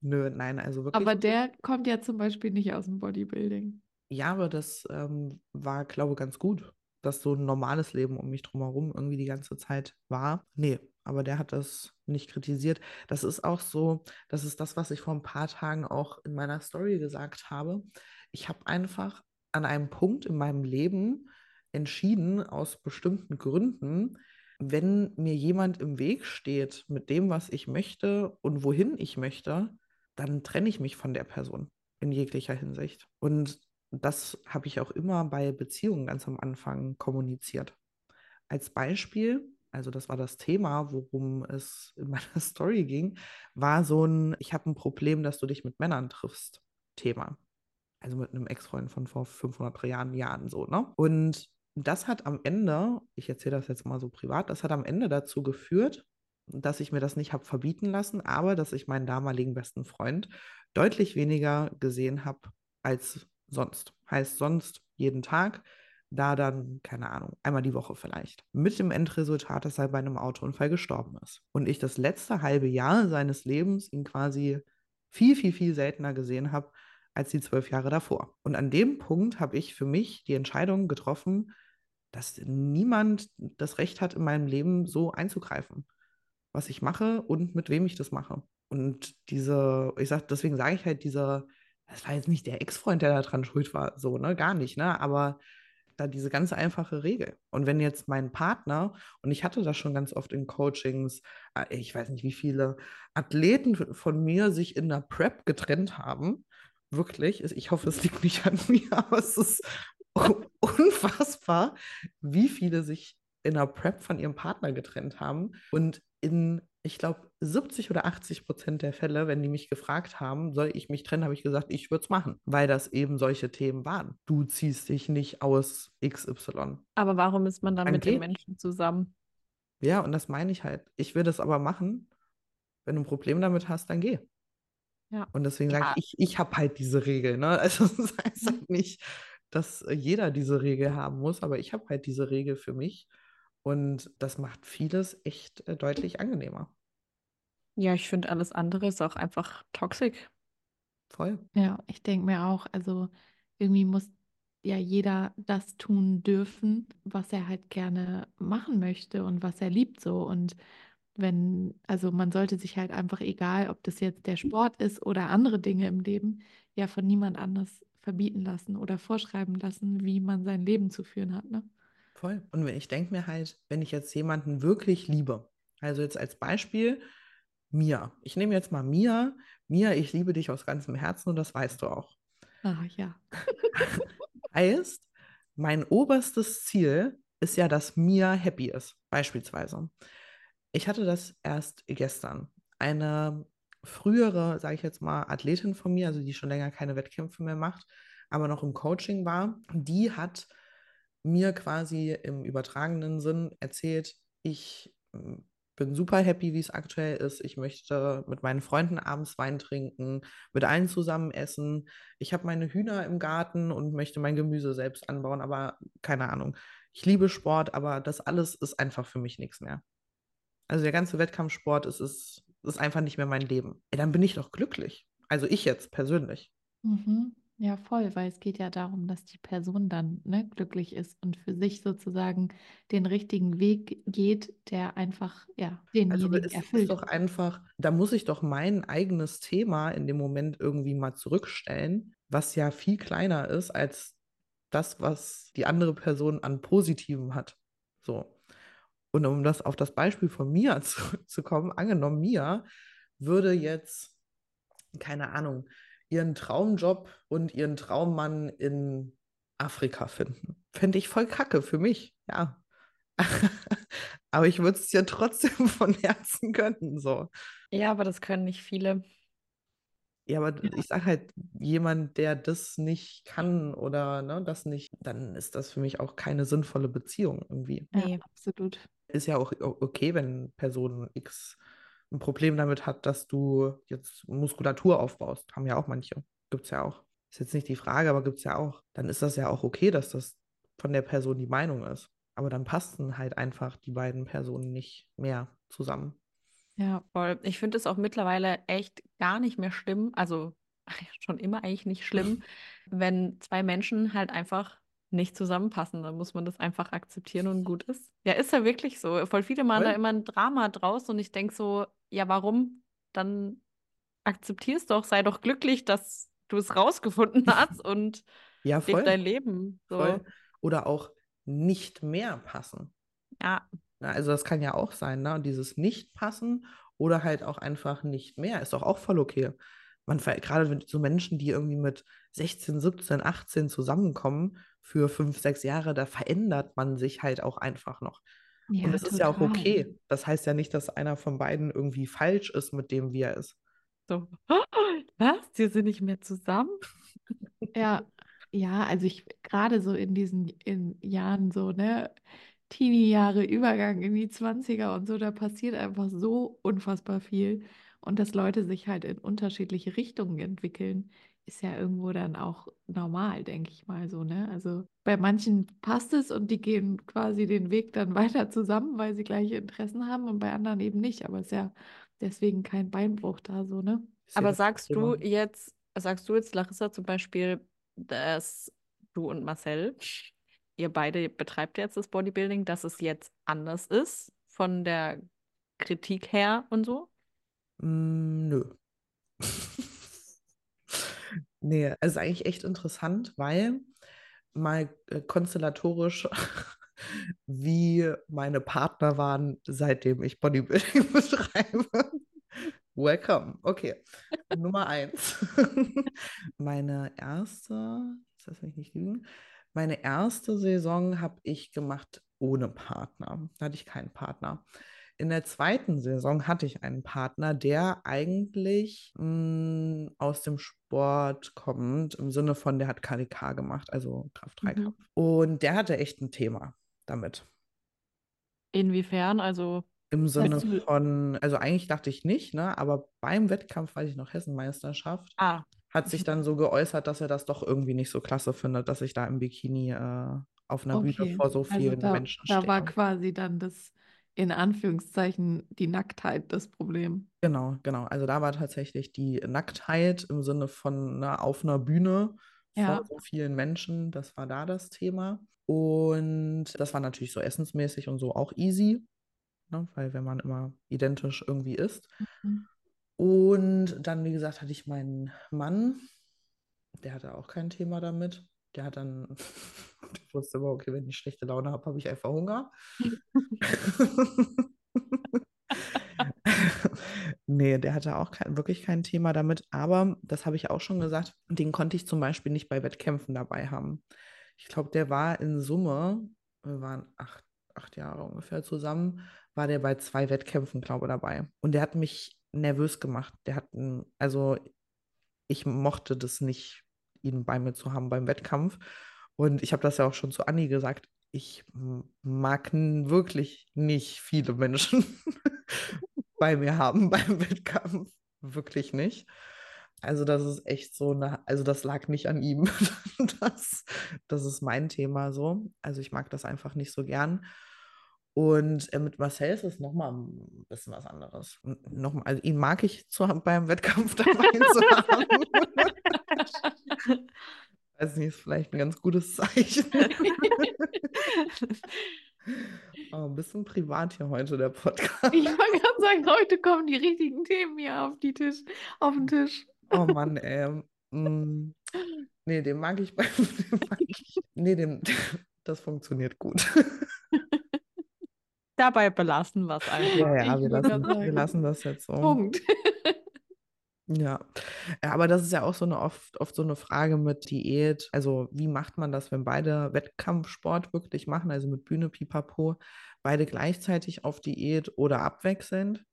Nö, nein, also wirklich. Aber der kommt ja zum Beispiel nicht aus dem Bodybuilding. Ja, aber das ähm, war, glaube ich, ganz gut, dass so ein normales Leben um mich drumherum irgendwie die ganze Zeit war. Nee, aber der hat das nicht kritisiert. Das ist auch so, das ist das, was ich vor ein paar Tagen auch in meiner Story gesagt habe. Ich habe einfach an einem Punkt in meinem Leben entschieden, aus bestimmten Gründen, wenn mir jemand im Weg steht mit dem, was ich möchte und wohin ich möchte, dann trenne ich mich von der Person in jeglicher Hinsicht. Und das habe ich auch immer bei Beziehungen ganz am Anfang kommuniziert. Als Beispiel, also das war das Thema, worum es in <laughs> meiner Story ging, war so ein, ich habe ein Problem, dass du dich mit Männern triffst, Thema. Also mit einem Ex-Freund von vor 500 Jahren, Jahren so, ne? Und das hat am Ende, ich erzähle das jetzt mal so privat, das hat am Ende dazu geführt, dass ich mir das nicht habe verbieten lassen, aber dass ich meinen damaligen besten Freund deutlich weniger gesehen habe als sonst. Heißt sonst jeden Tag, da dann, keine Ahnung, einmal die Woche vielleicht. Mit dem Endresultat, dass er bei einem Autounfall gestorben ist. Und ich das letzte halbe Jahr seines Lebens ihn quasi viel, viel, viel seltener gesehen habe als die zwölf Jahre davor. Und an dem Punkt habe ich für mich die Entscheidung getroffen, dass niemand das Recht hat, in meinem Leben so einzugreifen, was ich mache und mit wem ich das mache. Und diese, ich sag, deswegen sage ich halt, dieser, das war jetzt nicht der Ex-Freund, der da dran schuld war, so, ne, gar nicht, ne, aber da diese ganz einfache Regel. Und wenn jetzt mein Partner, und ich hatte das schon ganz oft in Coachings, äh, ich weiß nicht, wie viele Athleten von mir sich in der Prep getrennt haben, wirklich, ich hoffe, es liegt nicht an <laughs> mir, aber es ist unfassbar, wie viele sich in der Prep von ihrem Partner getrennt haben. Und in, ich glaube, 70 oder 80 Prozent der Fälle, wenn die mich gefragt haben, soll ich mich trennen, habe ich gesagt, ich würde es machen, weil das eben solche Themen waren. Du ziehst dich nicht aus XY. Aber warum ist man dann Dann mit den Menschen zusammen? Ja, und das meine ich halt. Ich würde es aber machen. Wenn du ein Problem damit hast, dann geh. Ja. Und deswegen Ja. sage ich, ich, ich habe halt diese Regel. Ne? <laughs> Also das heißt Mhm. halt nicht, dass äh, jeder diese Regel haben muss, aber ich habe halt diese Regel für mich. Und das macht vieles echt äh, deutlich angenehmer. Ja, ich finde, alles andere ist auch einfach toxisch. Voll. Ja, ich denke mir auch, also irgendwie muss ja jeder das tun dürfen, was er halt gerne machen möchte und was er liebt so. Und wenn, also man sollte sich halt einfach, egal ob das jetzt der Sport ist oder andere Dinge im Leben, ja von niemand anders verbieten lassen oder vorschreiben lassen, wie man sein Leben zu führen hat, ne? Voll. Und wenn ich denke mir halt, wenn ich jetzt jemanden wirklich liebe, also jetzt als Beispiel Mia. Ich nehme jetzt mal Mia. Mia, ich liebe dich aus ganzem Herzen und das weißt du auch. Ah, ja. <laughs> Heißt, mein oberstes Ziel ist ja, dass Mia happy ist, beispielsweise. Ich hatte das erst gestern. Eine frühere, sage ich jetzt mal, Athletin von mir, also die schon länger keine Wettkämpfe mehr macht, aber noch im Coaching war, die hat mir quasi im übertragenen Sinn erzählt, ich mm, bin super happy, wie es aktuell ist. Ich möchte mit meinen Freunden abends Wein trinken, mit allen zusammen essen. Ich habe meine Hühner im Garten und möchte mein Gemüse selbst anbauen, aber keine Ahnung. Ich liebe Sport, aber das alles ist einfach für mich nichts mehr. Also der ganze Wettkampfsport, es ist, ist einfach nicht mehr mein Leben. Ey, dann bin ich doch glücklich. Also ich jetzt persönlich. Mhm. Ja, voll, weil es geht ja darum, dass die Person dann ne, glücklich ist und für sich sozusagen den richtigen Weg geht, der einfach ja Also denjenigen es ist erfüllt. doch einfach, da muss ich doch mein eigenes Thema in dem Moment irgendwie mal zurückstellen, was ja viel kleiner ist als das, was die andere Person an Positivem hat. So. Und um das auf das Beispiel von Mia <laughs> zurückzukommen, angenommen, Mia würde jetzt, keine Ahnung, ihren Traumjob und ihren Traummann in Afrika finden. Fände ich voll kacke für mich, ja. <laughs> Aber ich würde es ja trotzdem <laughs> von Herzen gönnen, so. Ja, aber das können nicht viele. Ja, aber Ja. ich sage halt, jemand, der das nicht kann oder ne, das nicht, dann ist das für mich auch keine sinnvolle Beziehung irgendwie. Ja, Nee. absolut. Ist ja auch okay, wenn Person X ein Problem damit hat, dass du jetzt Muskulatur aufbaust. Haben ja auch manche. Gibt es ja auch. Ist jetzt nicht die Frage, aber gibt es ja auch. Dann ist das ja auch okay, dass das von der Person die Meinung ist. Aber dann passen halt einfach die beiden Personen nicht mehr zusammen. Ja, Voll. Ich finde es auch mittlerweile echt gar nicht mehr schlimm, also <laughs> schon immer eigentlich nicht schlimm, <laughs> wenn zwei Menschen halt einfach nicht zusammenpassen. Dann muss man das einfach akzeptieren und gut ist. Ja, ist ja wirklich so. Voll viele machen da Voll. immer ein Drama draus und ich denke so, ja, warum? Dann akzeptier's doch, sei doch glücklich, dass du es rausgefunden <laughs> hast und Ja, voll. dein Leben. So. Voll. Oder auch nicht mehr passen. Ja, Na, Also das kann ja auch sein, ne? Und dieses Nicht-Passen oder halt auch einfach nicht mehr, ist doch auch voll okay. Man, gerade wenn so Menschen, die irgendwie mit 16, 17, 18 zusammenkommen für fünf, sechs Jahre, da verändert man sich halt auch einfach noch. Und ja, das ist ja auch total. okay. Das heißt ja nicht, dass einer von beiden irgendwie falsch ist mit dem, wie er ist. so. <gasps> Was? Die sind nicht mehr zusammen? <laughs> Ja, ja, also ich gerade so in diesen in Jahren so, ne, Teenie-Jahre, Übergang in die 20er und so, da passiert einfach so unfassbar viel. Und dass Leute sich halt in unterschiedliche Richtungen entwickeln, ist ja irgendwo dann auch normal, denke ich mal so, ne? Also bei manchen passt es und die gehen quasi den Weg dann <laughs> weiter zusammen, weil sie gleiche Interessen haben und bei anderen eben nicht. Aber es ist ja deswegen kein Beinbruch da so, ne? Aber sagst du jetzt, sagst du jetzt, Larissa, zum Beispiel, dass du und Marcel, ihr beide betreibt jetzt das Bodybuilding, dass es jetzt anders ist von der Kritik her und so? Mm, nö. Nee, es ist eigentlich echt interessant, weil mal äh, konstellatorisch, <laughs> wie meine Partner waren, seitdem ich Bodybuilding <laughs> betreibe. Welcome. Okay. Nummer eins. <laughs> Meine erste, lass mich nicht lügen, meine erste Saison habe ich gemacht ohne Partner. Da hatte ich keinen Partner. In der zweiten Saison hatte ich einen Partner, der eigentlich mh, aus dem Sport kommt, im Sinne von, der hat KDK gemacht, also Kraft-3-Kampf. Und der hatte echt ein Thema damit. Inwiefern? Also, Im Sinne von, also eigentlich dachte ich nicht, ne? Aber beim Wettkampf, weiß ich noch, Hessenmeisterschaft, ah, hat sich dann so geäußert, dass er das doch irgendwie nicht so klasse findet, dass ich da im Bikini äh, auf einer Bühne Okay, vor so also vielen da, Menschen da war stehe. quasi dann das, in Anführungszeichen, die Nacktheit das Problem. Genau, genau. Also da war tatsächlich die Nacktheit im Sinne von ne, auf einer Bühne Ja. vor so vielen Menschen, das war da das Thema. Und das war natürlich so essensmäßig und so auch easy, ne? Weil wenn man immer identisch irgendwie isst. Mhm. Und dann, wie gesagt, hatte ich meinen Mann, der hatte auch kein Thema damit. Der hat dann, der wusste immer, okay, wenn ich schlechte Laune habe, habe ich einfach Hunger. <laughs> Nee, der hatte auch kein, wirklich kein Thema damit. Aber das habe ich auch schon gesagt, den konnte ich zum Beispiel nicht bei Wettkämpfen dabei haben. Ich glaube, der war in Summe, wir waren acht, acht Jahre ungefähr zusammen, war der bei zwei Wettkämpfen, glaube ich, dabei. Und der hat mich nervös gemacht. Der hat, also ich mochte das nicht, ihn bei mir zu haben beim Wettkampf. Und ich habe das ja auch schon zu Anni gesagt. Ich mag wirklich nicht viele Menschen <laughs> bei mir haben <laughs> beim Wettkampf. Wirklich nicht. Also das ist echt so eine, also das lag nicht an ihm. <laughs> Das, das ist mein Thema so. Also ich mag das einfach nicht so gern. Und äh, mit Marcel ist es nochmal ein bisschen was anderes. Noch, also ihn mag ich zu, beim Wettkampf dabei zu haben. Weiß nicht, ist vielleicht ein ganz gutes Zeichen. Aber ein bisschen privat hier heute der Podcast. Ich wollte gerade sagen, heute kommen die richtigen Themen hier auf, die Tisch, auf den Tisch. Oh Mann, ey. Mm, nee, den mag ich <laughs> beim. Den mag ich, nee, den, <laughs> das funktioniert gut. <laughs> Dabei belassen wir es einfach. Ja, ja, wir lassen, wir lassen das jetzt so. Punkt. Ja. ja, aber das ist ja auch so eine oft, oft so eine Frage mit Diät. Also, wie macht man das, wenn beide Wettkampfsport wirklich machen, also mit Bühne, Pipapo, beide gleichzeitig auf Diät oder abwechselnd?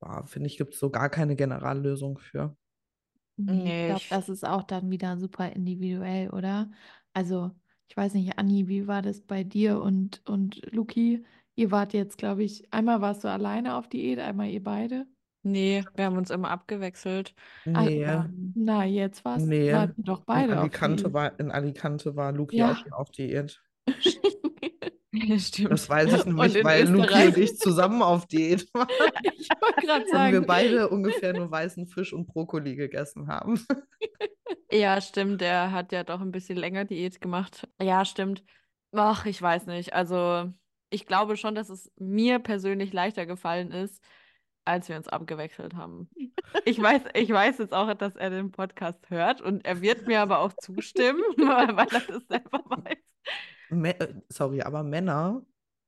Boah, finde ich, gibt es so gar keine Generallösung für. Nee, ich glaube, das ist auch dann wieder super individuell, oder? Also, ich weiß nicht, Anni, wie war das bei dir und, und Luki? Ihr wart jetzt, glaube ich, einmal warst du alleine auf Diät, einmal ihr beide. Nee, wir haben uns immer abgewechselt. Nee, Ähm, na, jetzt warst Nee. doch in beide auf Alicante Diät. war, in Alicante war Luki Ja. auch schon auf Diät. <laughs> Stimmt. Das weiß ich Und nämlich, in weil Luki Österreich. und ich zusammen auf Diät <laughs> waren. Ich wollte gerade Und wir sagen, beide ungefähr nur weißen Fisch und Brokkoli gegessen haben. <laughs> Ja, stimmt. Der hat ja doch ein bisschen länger Diät gemacht. Ja, stimmt. Ach, ich weiß nicht. Also, ich glaube schon, dass es mir persönlich leichter gefallen ist, als wir uns abgewechselt haben. <laughs> Ich weiß, ich weiß jetzt auch, dass er den Podcast hört und er wird mir aber auch zustimmen, <laughs> weil er das selber weiß. Mä- äh, sorry, aber Männer,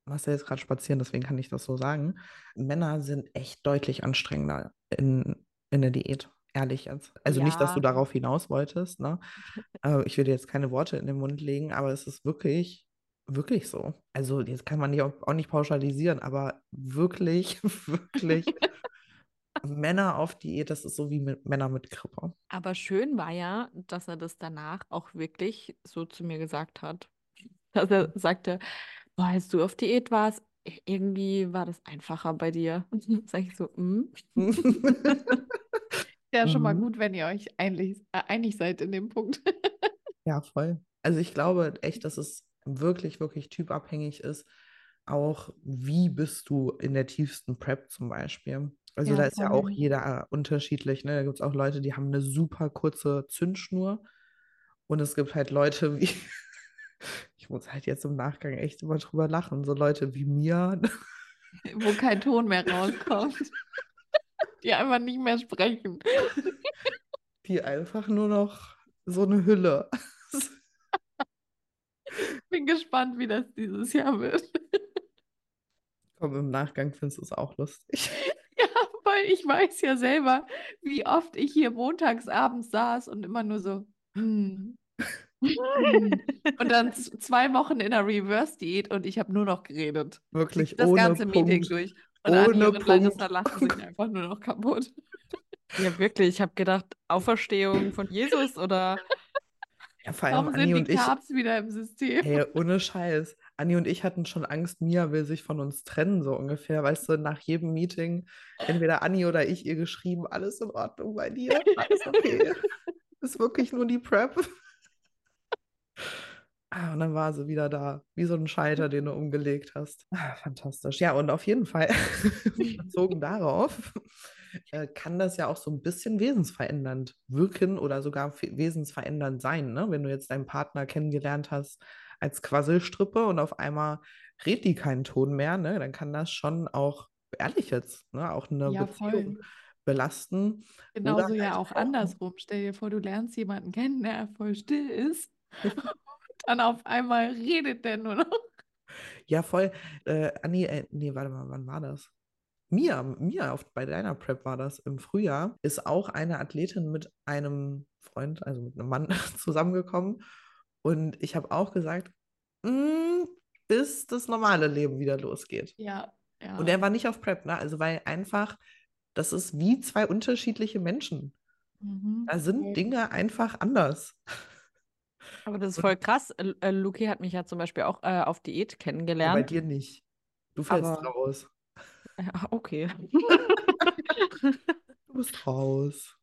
Marcel ist gerade spazieren, deswegen kann ich das so sagen. Männer sind echt deutlich anstrengender in, in der Diät, ehrlich jetzt. Also nicht, dass du Ja. darauf hinaus wolltest, ne? <laughs> Äh, ich will dir jetzt keine Worte in den Mund legen, aber es ist wirklich, wirklich so. Also jetzt kann man auch, auch nicht pauschalisieren, aber wirklich, <laughs> wirklich Männer auf Diät, das ist so wie mit Männer mit Grippe. Aber schön war ja, dass er das danach auch wirklich so zu mir gesagt hat. Dass er sagte, boah, als du auf Diät warst, irgendwie war das einfacher bei dir. <laughs> Sag ich so, mm. <laughs> ja schon mal Mhm. gut, wenn ihr euch einig, äh, einig seid in dem Punkt. Ja, voll. Also ich glaube echt, dass es wirklich, wirklich typabhängig ist. Auch wie bist du in der tiefsten Prep zum Beispiel. Also Ja, da ist ja auch jeder unterschiedlich. Ne? Da gibt es auch Leute, die haben eine super kurze Zündschnur. Und es gibt halt Leute <laughs> wie, ich muss halt jetzt im Nachgang echt immer drüber lachen, so Leute wie mir, <laughs> wo kein Ton mehr rauskommt. <laughs> Die einfach nicht mehr sprechen. die einfach nur noch so eine Hülle. <laughs> Bin gespannt, wie das dieses Jahr wird. Komm, im Nachgang findest du es auch lustig. <laughs> Ja, weil ich weiß ja selber, wie oft ich hier montags abends saß und immer nur so, hm. <laughs> Und dann zwei Wochen in der Reverse-Diät und ich habe nur noch geredet. Wirklich Das ohne ganze Meeting Punkt. durch. Und Ohne und Larissa Punkt. lachen sich einfach nur noch kaputt. Ja, wirklich. Ich habe gedacht, Auferstehung von Jesus oder Ja, vor allem Warum sind Anni die und ich. Carbs wieder im System? Hey, ohne Scheiß. Anni und ich hatten schon Angst, Mia will sich von uns trennen, so ungefähr. Weißt du, nach jedem Meeting, entweder Anni oder ich ihr geschrieben, alles in Ordnung bei dir, alles okay. <laughs> Ist wirklich nur die Prep. Ah, und dann war sie wieder da, wie so ein Schalter, den du umgelegt hast. Ah, fantastisch. Ja, und auf jeden Fall, <laughs> bezogen darauf, äh, kann das ja auch so ein bisschen wesensverändernd wirken oder sogar wesensverändernd sein, ne? Wenn du jetzt deinen Partner kennengelernt hast als Quasselstrippe und auf einmal redet die keinen Ton mehr, ne? Dann kann das schon auch, ehrlich jetzt, ne? Auch eine Ja, Beziehung voll. belasten. Genauso halt ja auch auch- andersrum. Stell dir vor, du lernst jemanden kennen, der voll still ist. <laughs> Und dann auf einmal redet der nur noch. Ja, voll. Äh, Anni, äh, nee, warte mal, wann war das? Mia, Mia auf, bei deiner Prep war das im Frühjahr, ist auch eine Athletin mit einem Freund, also mit einem Mann <laughs> zusammengekommen. Und ich habe auch gesagt, "Mm, bis das normale Leben wieder losgeht. Ja, ja. Und er war nicht auf Prep, ne? Also weil einfach, das ist wie zwei unterschiedliche Menschen. Mhm. Da sind Voll. Dinge einfach anders. Aber das ist voll krass. Äh, Luki hat mich ja zum Beispiel auch äh, auf Diät Ja, bei kennengelernt. dir nicht. Du fällst Aber- raus. Ja, okay. <laughs> Du bist raus.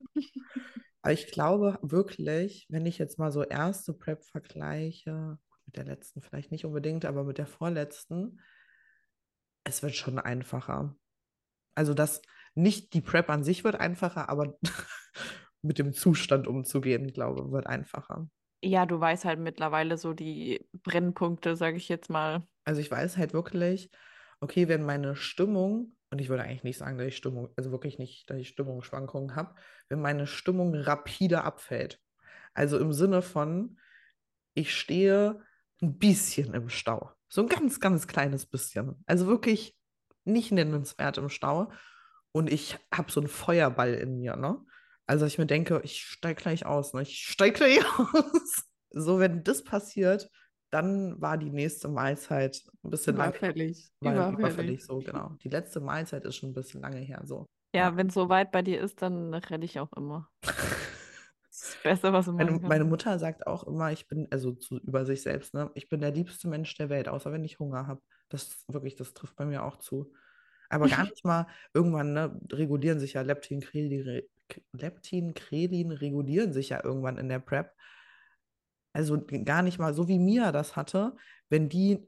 Aber ich glaube wirklich, wenn ich jetzt mal so erste Prep vergleiche, mit der letzten vielleicht nicht unbedingt, aber mit der vorletzten, es wird schon einfacher. Also das, nicht die Prep an sich wird einfacher, aber <laughs> mit dem Zustand umzugehen, glaube ich, wird einfacher. Ja, du weißt halt mittlerweile so die Brennpunkte, sage ich jetzt mal. Also ich weiß halt wirklich, okay, wenn meine Stimmung, und ich würde eigentlich nicht sagen, dass ich Stimmung, also wirklich nicht, dass ich Stimmungsschwankungen habe, wenn meine Stimmung rapide abfällt. Also im Sinne von, ich stehe ein bisschen im Stau. So ein ganz, ganz kleines bisschen. Also wirklich nicht nennenswert im Stau. Und ich habe so einen Feuerball in mir, ne? Also ich mir denke, ich steige gleich aus, ne? Ich steige gleich <laughs> aus. So, wenn das passiert, dann war die nächste Mahlzeit ein bisschen Überfällig. Lange, war Überfällig. überfällig, so genau. Die letzte Mahlzeit ist schon ein bisschen lange her, so. Ja, wenn es so weit bei dir ist, dann renne ich auch immer. <laughs> Das Beste, was du Meine, meine Mutter sagt auch immer, ich bin, also zu, über sich selbst, ne? Ich bin der liebste Mensch der Welt, außer wenn ich Hunger habe. Das wirklich, das trifft bei mir auch zu. Aber gar nicht mal, irgendwann, ne, regulieren sich ja Leptin, Krelin, Leptin, Krelin regulieren sich ja irgendwann in der Prep. Also gar nicht mal so wie Mia das hatte, wenn die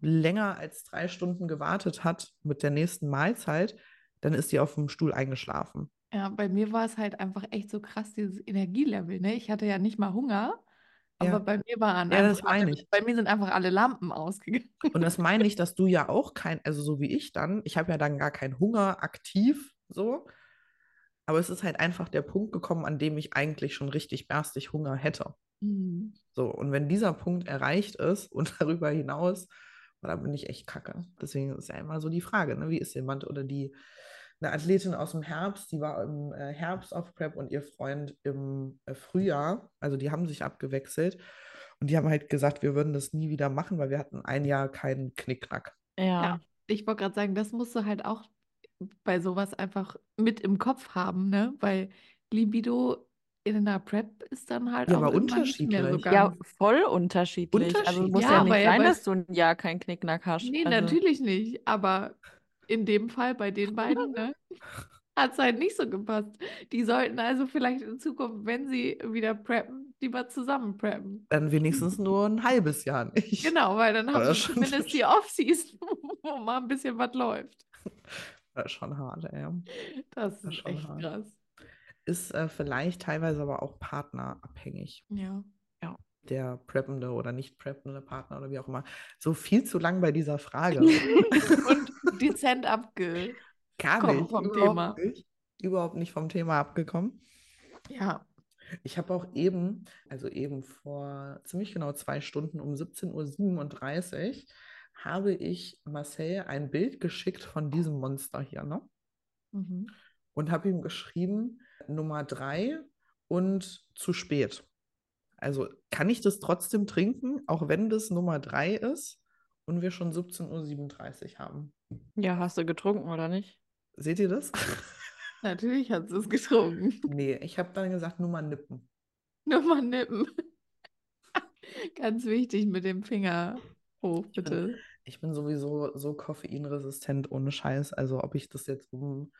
länger als drei Stunden gewartet hat mit der nächsten Mahlzeit, dann ist die auf dem Stuhl eingeschlafen. Ja, bei mir war es halt einfach echt so krass, dieses Energielevel, ne? Ich hatte ja nicht mal Hunger, aber Ja. bei mir waren Ja, das meine ich. bei mir sind einfach alle Lampen ausgegangen. Und das meine <laughs> ich, dass du ja auch kein, also so wie ich dann, ich habe ja dann gar keinen Hunger aktiv, so. Aber es ist halt einfach der Punkt gekommen, an dem ich eigentlich schon richtig berstig Hunger hätte. Mhm. So, und wenn dieser Punkt erreicht ist <laughs> und darüber hinaus, boah, da bin ich echt kacke. Deswegen ist ja immer so die Frage, ne? Wie ist jemand oder die, eine Athletin aus dem Herbst, die war im äh, Herbst auf Prep und ihr Freund im äh, Frühjahr, also die haben sich abgewechselt und die haben halt gesagt, wir würden das nie wieder machen, weil wir hatten ein Jahr keinen Knickknack. Ja. Ja. Ich wollte gerade sagen, das musst du halt auch bei sowas einfach mit im Kopf haben, ne? Weil Libido in einer Prep ist dann halt Ja, auch aber mehr so unterschiedlich. Ja, voll unterschiedlich. Also Unterschiedlich. muss Ja, ja, aber nicht sein, bei- dass du ein Jahr keinen Knickknack hast. Nee, also, natürlich nicht. Aber in dem Fall bei den beiden, ne, <laughs> hat es halt nicht so gepasst. Die sollten also vielleicht in Zukunft, wenn sie wieder preppen, lieber zusammen preppen. Dann wenigstens nur ein halbes Jahr nicht. Genau, weil dann haben sie zumindest die Off-Season, <laughs> wo mal ein bisschen was läuft. Das ist schon hart, ey. Das Das ist echt hart. krass. Ist äh, vielleicht teilweise aber auch partnerabhängig. Ja. Der preppende oder nicht preppende Partner oder wie auch immer. So viel zu lang bei dieser Frage. <laughs> Und dezent abge. Gar Kommen nicht. vom überhaupt Thema. Nicht, überhaupt nicht vom Thema abgekommen. Ja. Ich habe auch eben, also eben vor ziemlich genau zwei Stunden um 17.37 Uhr, habe ich Marcel ein Bild geschickt von diesem Monster hier, ne? Mhm. Und habe ihm geschrieben, Nummer drei und zu spät. Also kann ich das trotzdem trinken, auch wenn das Nummer drei ist und wir schon 17.37 Uhr haben? ja, hast du getrunken oder nicht? Seht ihr das? <laughs> Natürlich hat sie es getrunken. nee, ich habe dann gesagt, Nummer nippen. Nur mal nippen. <laughs> Ganz wichtig mit dem Finger hoch, Ich bin- bitte. Ich bin sowieso so koffeinresistent ohne Scheiß. Also ob ich das jetzt um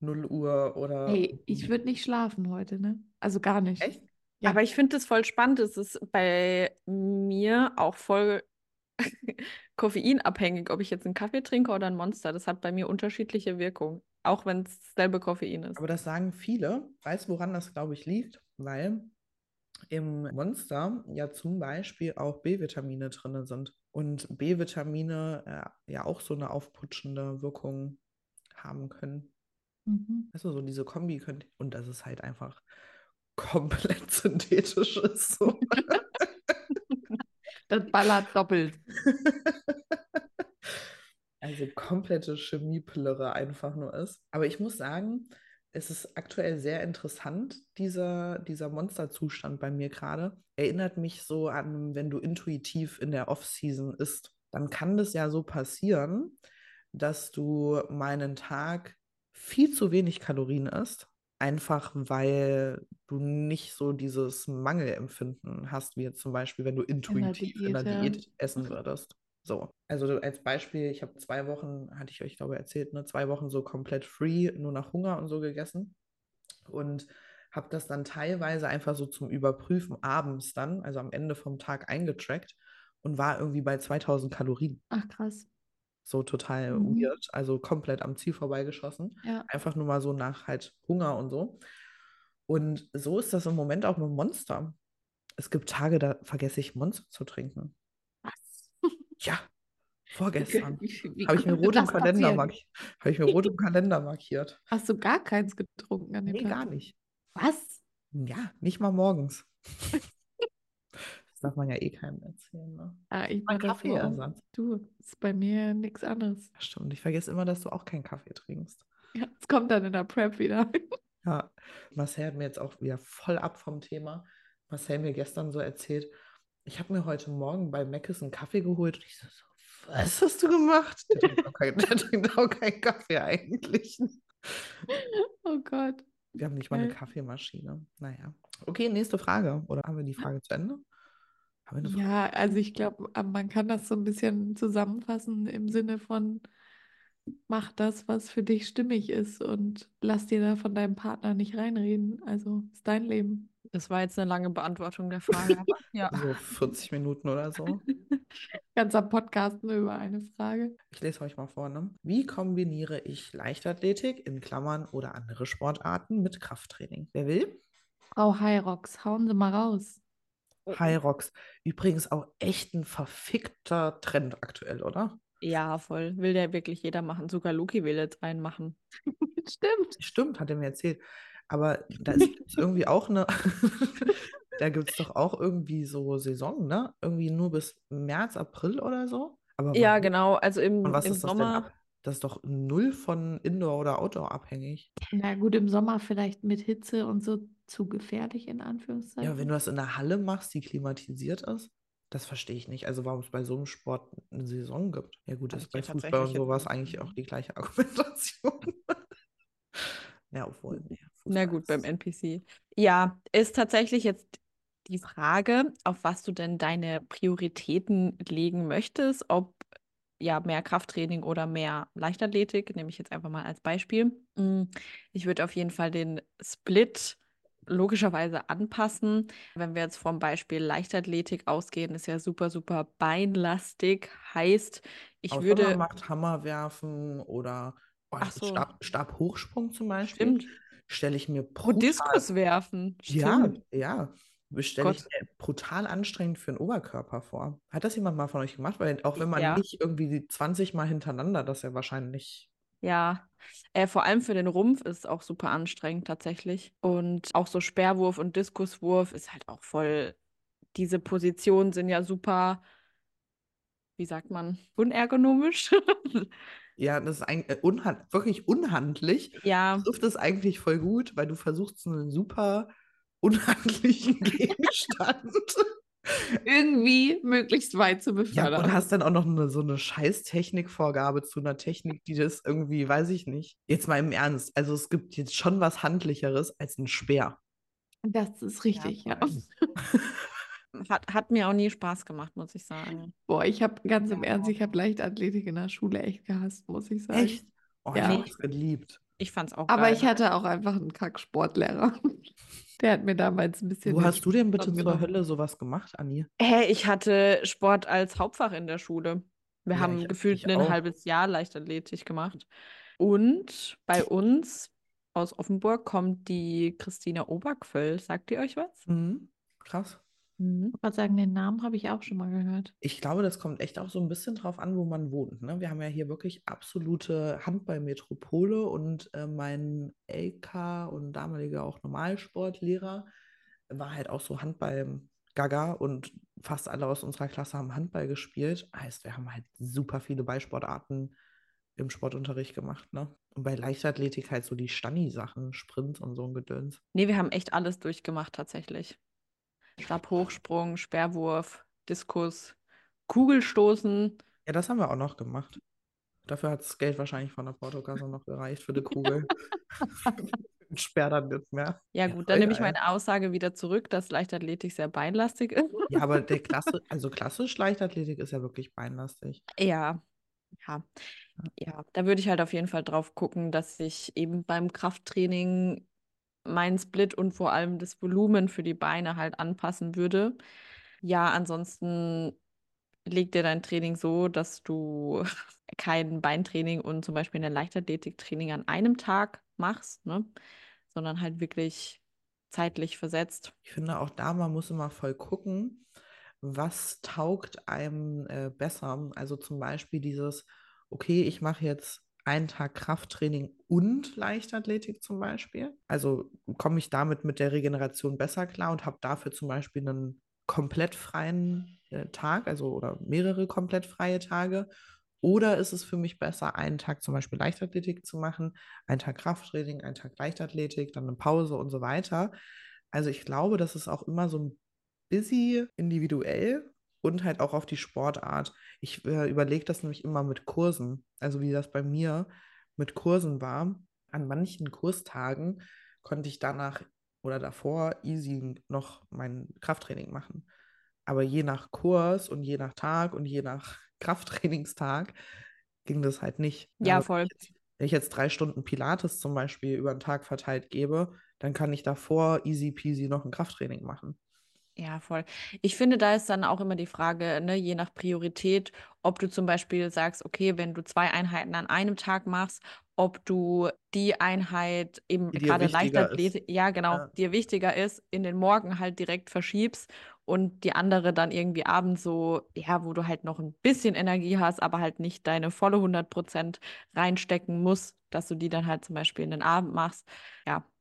0 Uhr oder Hey, ich würde nicht schlafen heute, ne? Also gar nicht. Echt? Ja. Aber ich finde das voll spannend. Es ist bei mir auch voll <laughs> koffeinabhängig, ob ich jetzt einen Kaffee trinke oder ein Monster. Das hat bei mir unterschiedliche Wirkung, auch wenn es dasselbe Koffein ist. Aber das sagen viele. Weißt du, woran das, glaube ich, liegt? Weil im Monster ja zum Beispiel auch B-Vitamine drin sind. Und B-Vitamine äh, ja auch so eine aufputschende Wirkung haben können. Mhm. Weißt du, so diese Kombi könnte. Und das ist halt einfach <laughs> komplett synthetisch ist. So. <laughs> Das ballert doppelt. <laughs> Also komplette Chemiepillere einfach nur ist. Aber ich muss sagen, es ist aktuell sehr interessant, dieser, dieser Monsterzustand bei mir gerade. Erinnert mich so an, wenn du intuitiv in der Off-Season isst. Dann kann das ja so passieren, dass du meinen Tag viel zu wenig Kalorien isst. Einfach weil du nicht so dieses Mangelempfinden hast, wie jetzt zum Beispiel, wenn du intuitiv in der Diät, ja. Diät essen würdest. So, also als Beispiel, ich habe zwei Wochen, hatte ich euch glaube ich erzählt, ne, zwei Wochen so komplett free, nur nach Hunger und so gegessen und habe das dann teilweise einfach so zum Überprüfen abends dann, also am Ende vom Tag eingetrackt und war irgendwie bei 2000 Kalorien. Ach krass. So total Mhm. weird, also komplett am Ziel vorbeigeschossen. Ja. Einfach nur mal so nach halt Hunger und so. Und so ist das im Moment auch mit Monster. Es gibt Tage, da vergesse ich Monster zu trinken. Ja, vorgestern. <laughs> Habe ich mir rot im Kalender markiert. Habe ich mir rot im Kalender markiert. Hast du gar keins getrunken an dem Nee, Tag? gar nicht. Was? Ja, nicht mal morgens. Das darf man ja eh keinem erzählen, ne? Ah, ich mache auch. Kaffeeersatz. Du, ist bei mir nichts anderes. Stimmt, ich vergesse immer, dass du auch keinen Kaffee trinkst. Ja, es kommt dann in der Prep wieder. <laughs> Ja, Marcel hat mir jetzt auch wieder voll ab vom Thema. Marcel mir gestern so erzählt, ich habe mir heute Morgen bei Mc's einen Kaffee geholt und ich so, so, was hast du gemacht? Der trinkt auch, kein, <laughs> der trinkt auch keinen Kaffee eigentlich. Oh Gott. Wir haben nicht mal eine. Kaffeemaschine. Naja. Okay, nächste Frage. Oder haben wir die Frage zu Ende? Ja, also ich glaube, man kann das so ein bisschen zusammenfassen im Sinne von, mach das, was für dich stimmig ist und lass dir da von deinem Partner nicht reinreden. Also ist dein Leben. Das war jetzt eine lange Beantwortung der <laughs> Frage. ja. So 40 Minuten oder so. <laughs> Ganzer Podcast nur über eine Frage. Ich lese euch mal vor. Ne? Wie kombiniere ich Leichtathletik in Klammern oder andere Sportarten mit Krafttraining? Wer will? Frau Hyrox, hauen Sie mal raus. Hyrox. Übrigens auch echt ein verfickter Trend aktuell, oder? Ja, voll. Will ja wirklich jeder machen. Sogar Luki will jetzt einen machen. <laughs> Stimmt. Stimmt, hat er mir erzählt. Aber da ist <laughs> irgendwie auch eine, <laughs> da gibt es doch auch irgendwie so Saison, ne? Irgendwie nur bis März, April oder so. Aber Ja, warum? genau. Also im, Und was im ist das denn Sommer. ab? Das ist doch null von Indoor oder Outdoor abhängig. Na gut, im Sommer vielleicht mit Hitze und so zu gefährlich in Anführungszeichen. Ja, wenn du das in der Halle machst, die klimatisiert ist, das verstehe ich nicht. Also warum es bei so einem Sport eine Saison gibt. Ja gut, das ist bei ja Fußball und sowas eigentlich auch die gleiche <laughs> Argumentation. Ja, obwohl, nee, Na gut, beim NPC. Ja, ist tatsächlich jetzt die Frage, auf was du denn deine Prioritäten legen möchtest, ob ja mehr Krafttraining oder mehr Leichtathletik, nehme ich jetzt einfach mal als Beispiel. Mm, Ich würde auf jeden Fall den Split logischerweise anpassen. Wenn wir jetzt vom Beispiel Leichtathletik ausgehen, ist ja super, super beinlastig. Heißt, ich Ausdauer würde. macht Hammer werfen oder oh, so. Stab, Stabhochsprung zum Beispiel. Stimmt. Stelle ich mir brutal, Diskus werfen. ja, Stimmt. ja, stelle ich mir brutal anstrengend für den Oberkörper vor. Hat das jemand mal von euch gemacht? Weil auch wenn man Ja. nicht irgendwie die 20 Mal hintereinander, das ja wahrscheinlich Ja, äh, vor allem für den Rumpf ist es auch super anstrengend tatsächlich. Und auch so Speerwurf und Diskuswurf ist halt auch voll. Diese Positionen sind ja super, wie sagt man, unergonomisch. <laughs> Ja, das ist ein, äh, unhand, wirklich unhandlich. Ja, Trifft es eigentlich voll gut, weil du versuchst, einen super unhandlichen <laughs> Gegenstand. Irgendwie möglichst weit zu Ja, befördern. und hast dann auch noch eine, so eine scheiß Technikvorgabe zu einer Technik, die das irgendwie, weiß ich nicht. Jetzt mal im Ernst. Also es gibt jetzt schon was Handlicheres als ein Speer. Das ist richtig, ja. voll. <laughs> <laughs> hat, hat mir auch nie Spaß gemacht, muss ich sagen. Boah, ich habe ganz im. Ernst, ich habe Leichtathletik in der Schule echt gehasst, muss ich sagen. Echt? Oh, Ja. ich habe es geliebt. Ich fand's auch Aber geil. ich hatte auch einfach einen Kack-Sportlehrer. <laughs> Der hat mir damals ein bisschen. Wo hast du denn bitte zur. Hölle sowas gemacht, Anni? Hä, ich hatte Sport als Hauptfach in der Schule. Wir Ja, haben ich- gefühlt ich ein auch. halbes Jahr Leichtathletik gemacht. Und bei uns aus Offenburg kommt die Christina Oberquell. Sagt ihr euch was? Mhm. Krass. Mhm. Ich wollte sagen, den Namen habe ich auch schon mal gehört. Ich glaube, das kommt echt auch so ein bisschen drauf an, wo man wohnt. Ne? Wir haben ja hier wirklich absolute Handballmetropole und äh, mein LK und damaliger auch Normalsportlehrer war halt auch so Handball-Gaga und fast alle aus unserer Klasse haben Handball gespielt. Heißt, wir haben halt super viele Ballsportarten im Sportunterricht gemacht. Ne? Und bei Leichtathletik halt so die Stani-Sachen, Sprints und so ein Gedöns. Nee, wir haben echt alles durchgemacht tatsächlich. Stabhochsprung, Speerwurf, Diskus, Kugelstoßen. Ja, das haben wir auch noch gemacht. Dafür hat das Geld wahrscheinlich von der Portokasse noch gereicht für die Kugel. <laughs> Sperr dann nicht mehr. Ja, Ja, gut, dann nehme ich meine Aussage wieder zurück, dass Leichtathletik sehr beinlastig ist. Ja, aber der Klasse, also klassisch Leichtathletik ist ja wirklich beinlastig. Ja, ja, ja, da würde ich halt auf jeden Fall drauf gucken, dass ich eben beim Krafttraining meinen Split und vor allem das Volumen für die Beine halt anpassen würde. Ja, ansonsten leg dir dein Training so, dass du <laughs> kein Beintraining und zum Beispiel ein Leichtathletiktraining an einem Tag machst, ne? sondern halt wirklich zeitlich versetzt. Ich finde auch da, man muss immer voll gucken, was taugt einem äh, besser. Also zum Beispiel dieses, okay, ich mache jetzt einen Tag Krafttraining und Leichtathletik zum Beispiel. Also komme ich damit mit der Regeneration besser klar und habe dafür zum Beispiel einen komplett freien äh, Tag, also oder mehrere komplett freie Tage. Oder ist es für mich besser, einen Tag zum Beispiel Leichtathletik zu machen, einen Tag Krafttraining, einen Tag Leichtathletik, dann eine Pause und so weiter. Also ich glaube, das ist auch immer so ein bisschen individuell und halt auch auf die Sportart. Ich äh, überlege das nämlich immer mit Kursen, also wie das bei mir mit Kursen war. An manchen Kurstagen konnte ich danach oder davor easy noch mein Krafttraining machen. Aber je nach Kurs und je nach Tag und je nach <laughs> Krafttrainingstag ging das halt nicht. Ja, Also, voll. wenn ich jetzt drei Stunden Pilates zum Beispiel über den Tag verteilt gebe, dann kann ich davor easy peasy noch ein Krafttraining machen. Ja, voll. Ich finde, da ist dann auch immer die Frage, ne, je nach Priorität, ob du zum Beispiel sagst, okay, wenn du zwei Einheiten an einem Tag machst, ob du die Einheit eben Die gerade. Leichtathletik, ja, genau, Ja. dir wichtiger ist, in den Morgen halt direkt verschiebst und die andere dann irgendwie abends so, ja, wo du halt noch ein bisschen Energie hast, aber halt nicht deine volle 100% reinstecken musst, dass du die dann halt zum Beispiel in den Abend machst. Ja.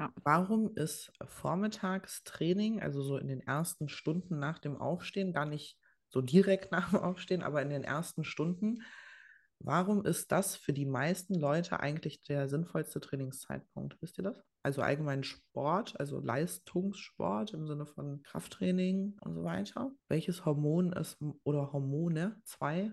Ja. Warum ist Vormittagstraining, also so in den ersten Stunden nach dem Aufstehen, gar nicht so direkt <laughs> nach dem Aufstehen, aber in den ersten Stunden, warum ist das für die meisten Leute eigentlich der sinnvollste Trainingszeitpunkt? Wisst ihr das? Also allgemein Sport, also Leistungssport im Sinne von Krafttraining und so weiter. Welches Hormon ist oder Hormone, zwei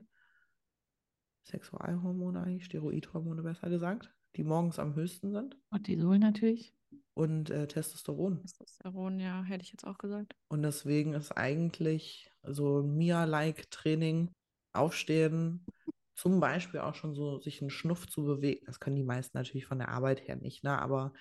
Sexualhormone eigentlich, Steroidhormone besser gesagt, die morgens am höchsten sind Cortisol natürlich. Und äh, Testosteron. Testosteron, ja, hätte ich jetzt auch gesagt. Und deswegen ist eigentlich so ein Mia-like Training, Aufstehen, zum Beispiel auch schon so sich einen Schnuff zu bewegen. Das können die meisten natürlich von der Arbeit her nicht, ne? Aber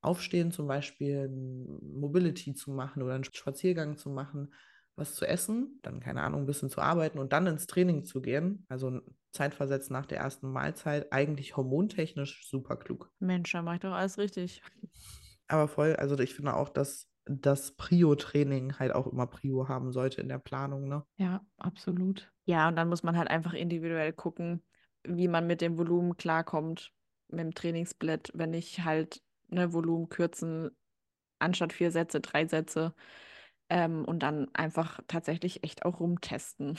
Aufstehen, zum Beispiel Mobility zu machen oder einen Spaziergang zu machen, was zu essen, dann keine Ahnung, ein bisschen zu arbeiten und dann ins Training zu gehen, also zeitversetzt nach der ersten Mahlzeit, eigentlich hormontechnisch super klug. Mensch, da mache ich doch alles richtig. Aber voll, also ich finde auch, dass das Prio-Training halt auch immer Prio haben sollte in der Planung, ne? Ja, absolut. Ja, und dann muss man halt einfach individuell gucken, wie man mit dem Volumen klarkommt, mit dem Trainingsblatt, wenn ich halt ne, Volumen kürzen, anstatt vier Sätze, drei Sätze ähm, und dann einfach tatsächlich echt auch rumtesten.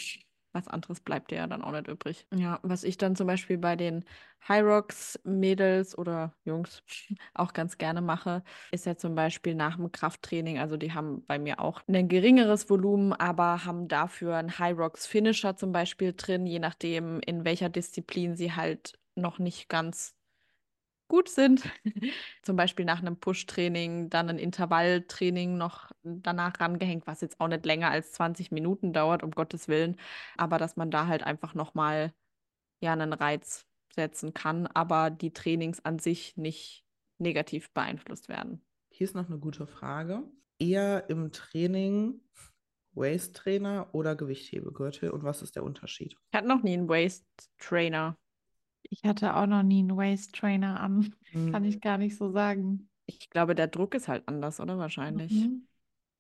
Was anderes bleibt dir ja dann auch nicht übrig. Ja, was ich dann zum Beispiel bei den High Rocks Mädels oder Jungs <laughs> auch ganz gerne mache, ist ja zum Beispiel nach dem Krafttraining. Also die haben bei mir auch ein geringeres Volumen, aber haben dafür einen High Rocks Finisher zum Beispiel drin, je nachdem, in welcher Disziplin sie halt noch nicht ganz gut sind. <laughs> Zum Beispiel nach einem Push-Training, dann ein Intervalltraining noch danach rangehängt, was jetzt auch nicht länger als 20 Minuten dauert, um Gottes Willen. Aber dass man da halt einfach nochmal ja, einen Reiz setzen kann, aber die Trainings an sich nicht negativ beeinflusst werden. Hier ist noch eine gute Frage. Eher im Training Waist-Trainer oder Gewichthebegürtel und was ist der Unterschied? Ich hatte noch nie einen Waist-Trainer. Ich hatte auch noch nie einen Waist-Trainer an. Hm, <laughs> Kann ich gar nicht so sagen. Ich glaube, der Druck ist halt anders, oder wahrscheinlich? Mhm.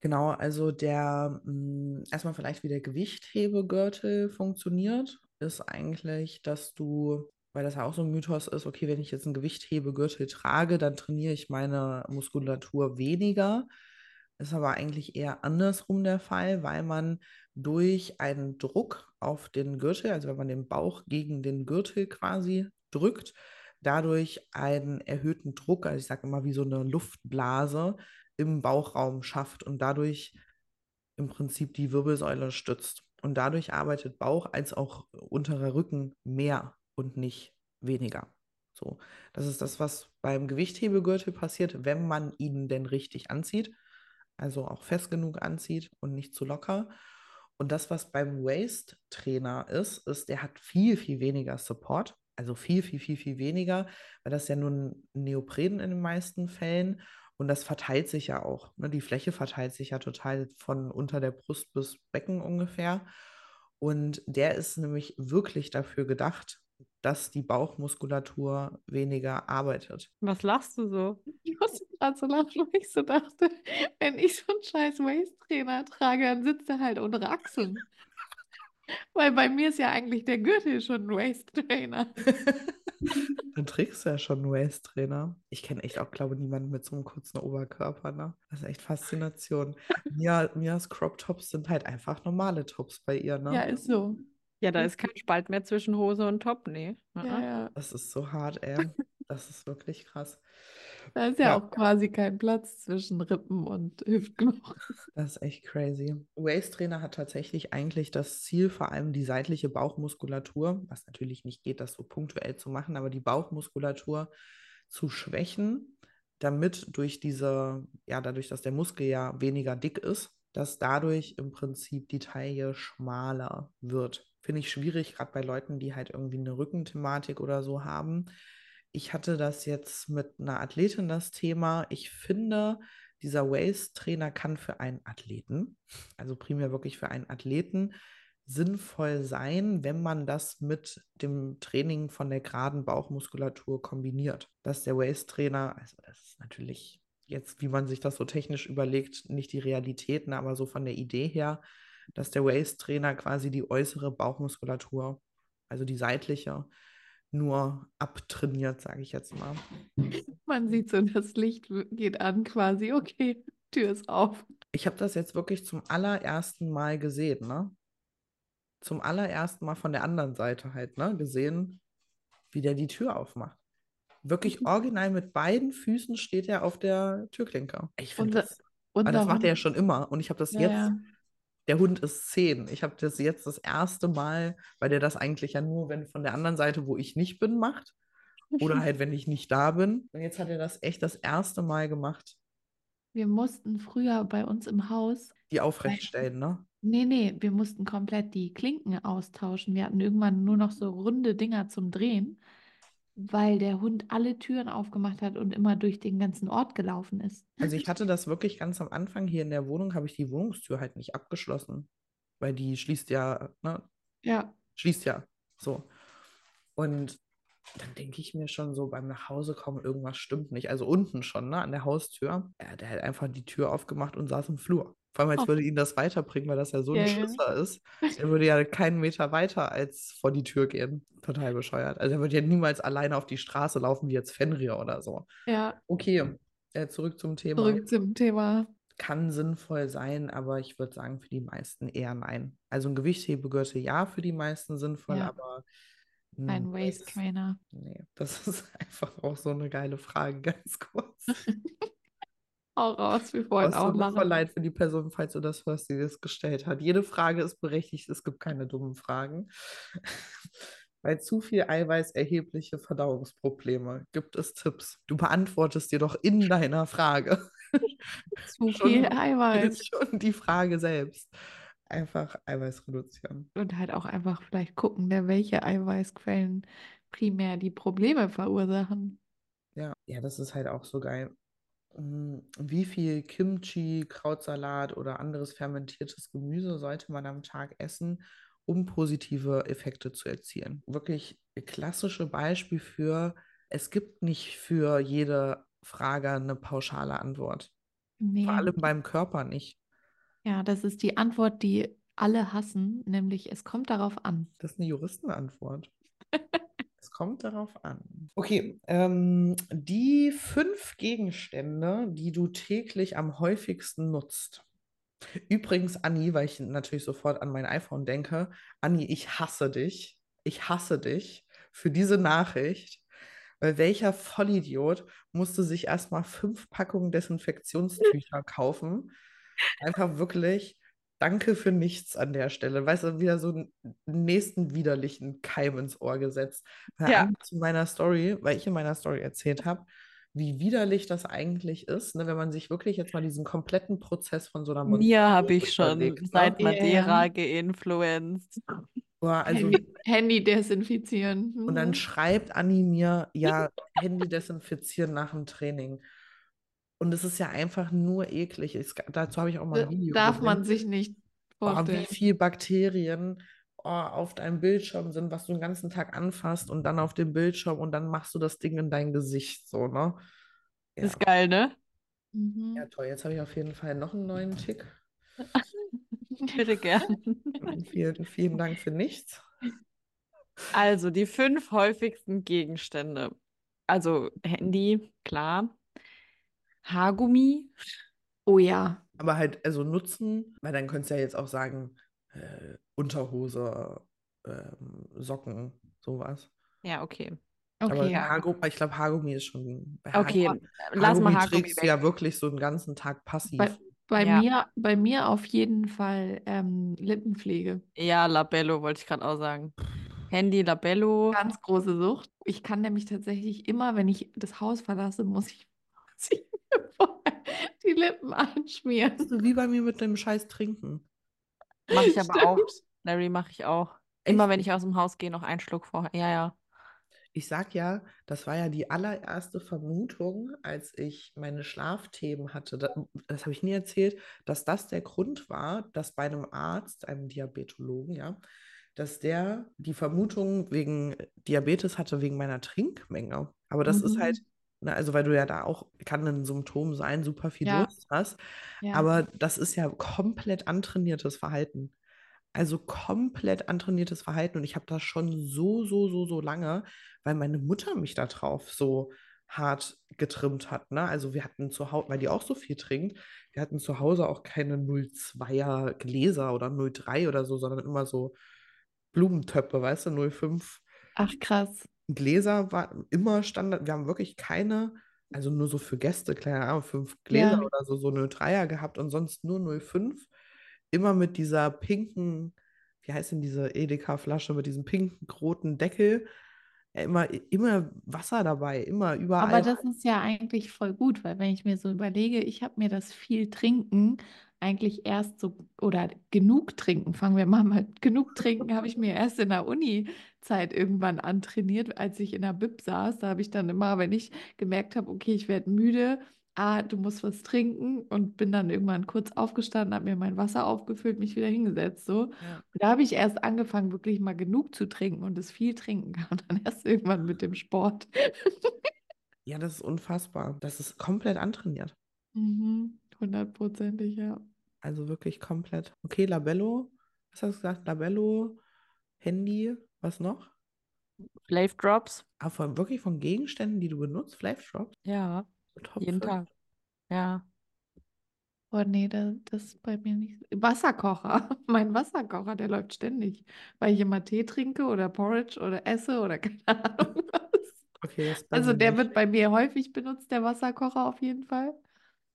Genau, also der mh, erstmal vielleicht wie der Gewichthebegürtel funktioniert, ist eigentlich, dass du, weil das ja auch so ein Mythos ist, okay, wenn ich jetzt einen Gewichthebegürtel trage, dann trainiere ich meine Muskulatur weniger. Ist aber eigentlich eher andersrum der Fall, weil man durch einen Druck auf den Gürtel, also wenn man den Bauch gegen den Gürtel quasi drückt, dadurch einen erhöhten Druck, also ich sage immer wie so eine Luftblase im Bauchraum schafft und dadurch im Prinzip die Wirbelsäule stützt. Und dadurch arbeitet Bauch als auch unterer Rücken mehr und nicht weniger. So, das ist das, was beim Gewichthebegürtel passiert, wenn man ihn denn richtig anzieht, also auch fest genug anzieht und nicht zu locker. Und das, was beim Waist-Trainer ist, ist, der hat viel, viel weniger Support, also viel, viel, viel, viel weniger, weil das ja nur ein Neopren in den meisten Fällen und das verteilt sich ja auch. Ne? Die Fläche verteilt sich ja total von unter der Brust bis Becken ungefähr. Und der ist nämlich wirklich dafür gedacht, dass die Bauchmuskulatur weniger arbeitet. Was lachst du so? Ich musste gerade so lachen, weil ich so dachte, wenn ich so einen scheiß Waist-Trainer trage, dann sitzt er halt unter Achseln. Weil bei mir ist ja eigentlich der Gürtel schon ein Waist-Trainer. <laughs> Dann trägst du ja schon einen Waist-Trainer. Ich kenne echt auch, glaube ich, niemanden mit so einem kurzen Oberkörper. Ne? Das ist echt Faszination. Mia, Mias Crop-Tops sind halt einfach normale Tops bei ihr. Ne? Ja, ist so. Ja, da ist kein Spalt mehr zwischen Hose und Top, nee. Ja, Mhm. ja. Das ist so hart, ey. <laughs> Das ist wirklich krass. Da ist ja, Ja. auch quasi kein Platz zwischen Rippen und <laughs> Hüftknochen. Das ist echt crazy. Waist-Trainer hat tatsächlich eigentlich das Ziel, vor allem die seitliche Bauchmuskulatur, was natürlich nicht geht, das so punktuell zu machen, aber die Bauchmuskulatur zu schwächen, damit durch diese, ja, dadurch, dass der Muskel ja weniger dick ist, dass dadurch im Prinzip die Taille schmaler wird. Finde ich schwierig, gerade bei Leuten, die halt irgendwie eine Rückenthematik oder so haben. Ich hatte das jetzt mit einer Athletin das Thema. Ich finde, dieser Waist-Trainer kann für einen Athleten, also primär wirklich für einen Athleten, sinnvoll sein, wenn man das mit dem Training von der geraden Bauchmuskulatur kombiniert. Dass der Waist-Trainer, also das ist natürlich jetzt, wie man sich das so technisch überlegt, nicht die Realitäten, aber so von der Idee her, dass der Waist-Trainer quasi die äußere Bauchmuskulatur, also die seitliche, nur abtrainiert, sage ich jetzt mal. Man sieht so, das Licht geht an quasi. Okay, Tür ist auf. Ich habe das jetzt wirklich zum allerersten Mal gesehen, ne? Zum allerersten Mal von der anderen Seite halt, ne? Gesehen, wie der die Tür aufmacht. Wirklich original mit beiden Füßen steht er auf der Türklinke. Ich finde das, Und aber das macht er ja schon immer. Und ich habe das Ja, jetzt, ja. Der Hund ist zehn. Ich habe das jetzt das erste Mal, weil der das eigentlich ja nur, wenn von der anderen Seite, wo ich nicht bin, macht. Oder <laughs> halt, wenn ich nicht da bin. Und jetzt hat er das echt das erste Mal gemacht. Wir mussten früher bei uns im Haus, Die aufrechtstellen, ne? nee, nee, wir mussten komplett die Klinken austauschen. Wir hatten irgendwann nur noch so runde Dinger zum Drehen, weil der Hund alle Türen aufgemacht hat und immer durch den ganzen Ort gelaufen ist. Also ich <laughs> hatte das wirklich ganz am Anfang hier in der Wohnung, habe ich die Wohnungstür halt nicht abgeschlossen, weil die schließt ja, ne, Ja, schließt ja so. Und dann denke ich mir schon so beim Nachhausekommen, irgendwas stimmt nicht. Also unten schon, ne, an der Haustür. Ja, der hat einfach die Tür aufgemacht und saß im Flur. Vor allem, als Oh. würde ihn das weiterbringen, weil das ja so ein ja. Schisser ist. <laughs> Er würde ja keinen Meter weiter als vor die Tür gehen. Total bescheuert. Also er würde ja niemals alleine auf die Straße laufen, wie jetzt Fenrir oder so. ja, Okay, äh, zurück zum Thema zurück zum Thema. kann sinnvoll sein, aber ich würde sagen, für die meisten eher nein. Also ein Gewichthebegürtel ja, für die meisten sinnvoll, Ja. aber Ein ein Waist Trainer. Nee, das <laughs> ist einfach auch so eine geile Frage, ganz kurz. <laughs> Auch raus, wir wollen auch mir voll leid für die Person, falls du das hörst, die das gestellt hat. Jede Frage ist berechtigt, es gibt keine dummen Fragen. <laughs> Bei zu viel Eiweiß erhebliche Verdauungsprobleme. Gibt es Tipps? Du beantwortest dir doch in deiner Frage <laughs> Zu viel Eiweiß. <laughs> schon die Frage selbst. Einfach Eiweiß reduzieren. Und halt auch einfach vielleicht gucken, ne, welche Eiweißquellen primär die Probleme verursachen. Ja, ja, das ist halt auch so geil. Mm, Wie viel Kimchi, Krautsalat oder anderes fermentiertes Gemüse sollte man am Tag essen, um positive Effekte zu erzielen? Wirklich klassische Beispiel für, es gibt nicht für jede Frage eine pauschale Antwort. Nee. Vor allem beim Körper nicht. Ja, das ist die Antwort, die alle hassen, nämlich es kommt darauf an. Das ist eine Juristenantwort. <laughs> Es kommt darauf an. Okay, ähm, die fünf Gegenstände, die du täglich am häufigsten nutzt. Übrigens, Anni, weil ich natürlich sofort an mein iPhone denke, Anni, ich hasse dich. Ich hasse dich für diese Nachricht. Weil welcher Vollidiot musste sich erstmal fünf Packungen Desinfektionstücher kaufen? Einfach wirklich Danke für nichts an der Stelle. Weißt du, wieder so einen nächsten widerlichen Keim ins Ohr gesetzt. Weil Ja. Zu meiner Story, weil ich in meiner Story erzählt habe, wie widerlich das eigentlich ist, ne, wenn man sich wirklich jetzt mal diesen kompletten Prozess von so einer Mir habe ich schon ne? seit. Madeira geinfluenced. Boah, also, Handy, Handy desinfizieren. und dann Mhm. schreibt Anni mir, ja, Handy desinfizieren nach dem Training. Und es ist ja einfach nur eklig. Es, dazu habe ich auch mal ein Video Darf gesehen. man sich nicht Boah, wie vorstellen. viel Bakterien oh, auf deinem Bildschirm sind, was du den ganzen Tag anfasst und dann auf dem Bildschirm und dann machst du das Ding in dein Gesicht, so, ne? Ja, Ist geil, ne? Mhm. ja toll. Jetzt habe ich auf jeden Fall noch einen neuen Tick. <laughs> Bitte gern. Vielen, vielen Dank für nichts. Also die fünf häufigsten Gegenstände. Also Handy, klar. Haargummi. Oh ja. Aber halt, also nutzen, weil dann könntest du ja jetzt auch sagen, äh, Unterhose, ähm, Socken, sowas. Ja, okay. Aber Okay. Haargummi, ich glaube, Haargummi ist schon. bei Okay, Haargummi- lass mal Haargummi trägst du weg. ja wirklich so den ganzen Tag passiv. Bei, bei Ja. mir, bei mir auf jeden Fall ähm, Lippenpflege. Ja, Labello wollte ich gerade auch sagen. Handy, Labello. Ganz große Sucht. Ich kann nämlich tatsächlich immer, wenn ich das Haus verlasse, muss ich, <laughs> muss ich <laughs> die Lippen einschmieren. Bist du wie bei mir mit dem Scheiß Trinken. Mache ich aber auch. Stimmt. Larry mache ich auch. Immer Echt? wenn ich aus dem Haus gehe, noch einen Schluck vorher. Ja, ja. Ich sag ja, das war ja die allererste Vermutung, als ich meine Schlafthemen hatte. Das, das habe ich nie erzählt, dass das der Grund war, dass bei einem Arzt, einem Diabetologen, ja, dass der die Vermutung wegen Diabetes hatte, wegen meiner Trinkmenge. Aber das ist Mhm. halt, ne, also weil du ja da auch, kann ein Symptom sein, super viel Ja. Durst hast. Ja. Aber das ist ja komplett antrainiertes Verhalten. Also komplett antrainiertes Verhalten. Und ich habe das schon so, so, so, so lange, weil meine Mutter mich da drauf so hart getrimmt hat. Ne? Also wir hatten zu Hause, weil die auch so viel trinkt, wir hatten zu Hause auch keine 02er Gläser oder 03 oder so, sondern immer so Blumentöpfe, weißt du, 05 Ach krass. Gläser war immer Standard. Wir haben wirklich keine, also nur so für Gäste, keine Ahnung, fünf Gläser Ja. oder so, so 03er gehabt und sonst nur 05. Immer mit dieser pinken, wie heißt denn diese Edeka-Flasche mit diesem pinken, roten Deckel. Ja, Immer, immer Wasser dabei, immer überall. Aber das ist ja eigentlich voll gut, weil wenn ich mir so überlege, ich habe mir das viel Trinken eigentlich erst so, oder genug trinken, fangen wir mal mit genug <laughs> trinken, habe ich mir erst in der Uni-Zeit irgendwann antrainiert, als ich in der Bib saß. Da habe ich dann immer, wenn ich gemerkt habe, okay, ich werde müde, ah, du musst was trinken und bin dann irgendwann kurz aufgestanden, habe mir mein Wasser aufgefüllt, mich wieder hingesetzt. So. Ja. Da habe ich erst angefangen, wirklich mal genug zu trinken und das viel trinken kam <laughs> dann erst irgendwann mit dem Sport. Ja, das ist unfassbar. Das ist komplett antrainiert. Mhm, hundertprozentig, ja. Also wirklich komplett. Okay, Labello. Was hast du gesagt? Labello, Handy, was noch? Flav Drops. Ah, von, wirklich von Gegenständen, die du benutzt? Flav Drops? Ja, Top jeden 5? Tag. Ja. Oh nee, da, das ist bei mir nicht. Wasserkocher. <laughs> Mein Wasserkocher, der läuft ständig, weil ich immer Tee trinke oder Porridge oder esse oder <laughs> keine Ahnung was. Okay, das Also der nicht. wird bei mir häufig benutzt, der Wasserkocher auf jeden Fall.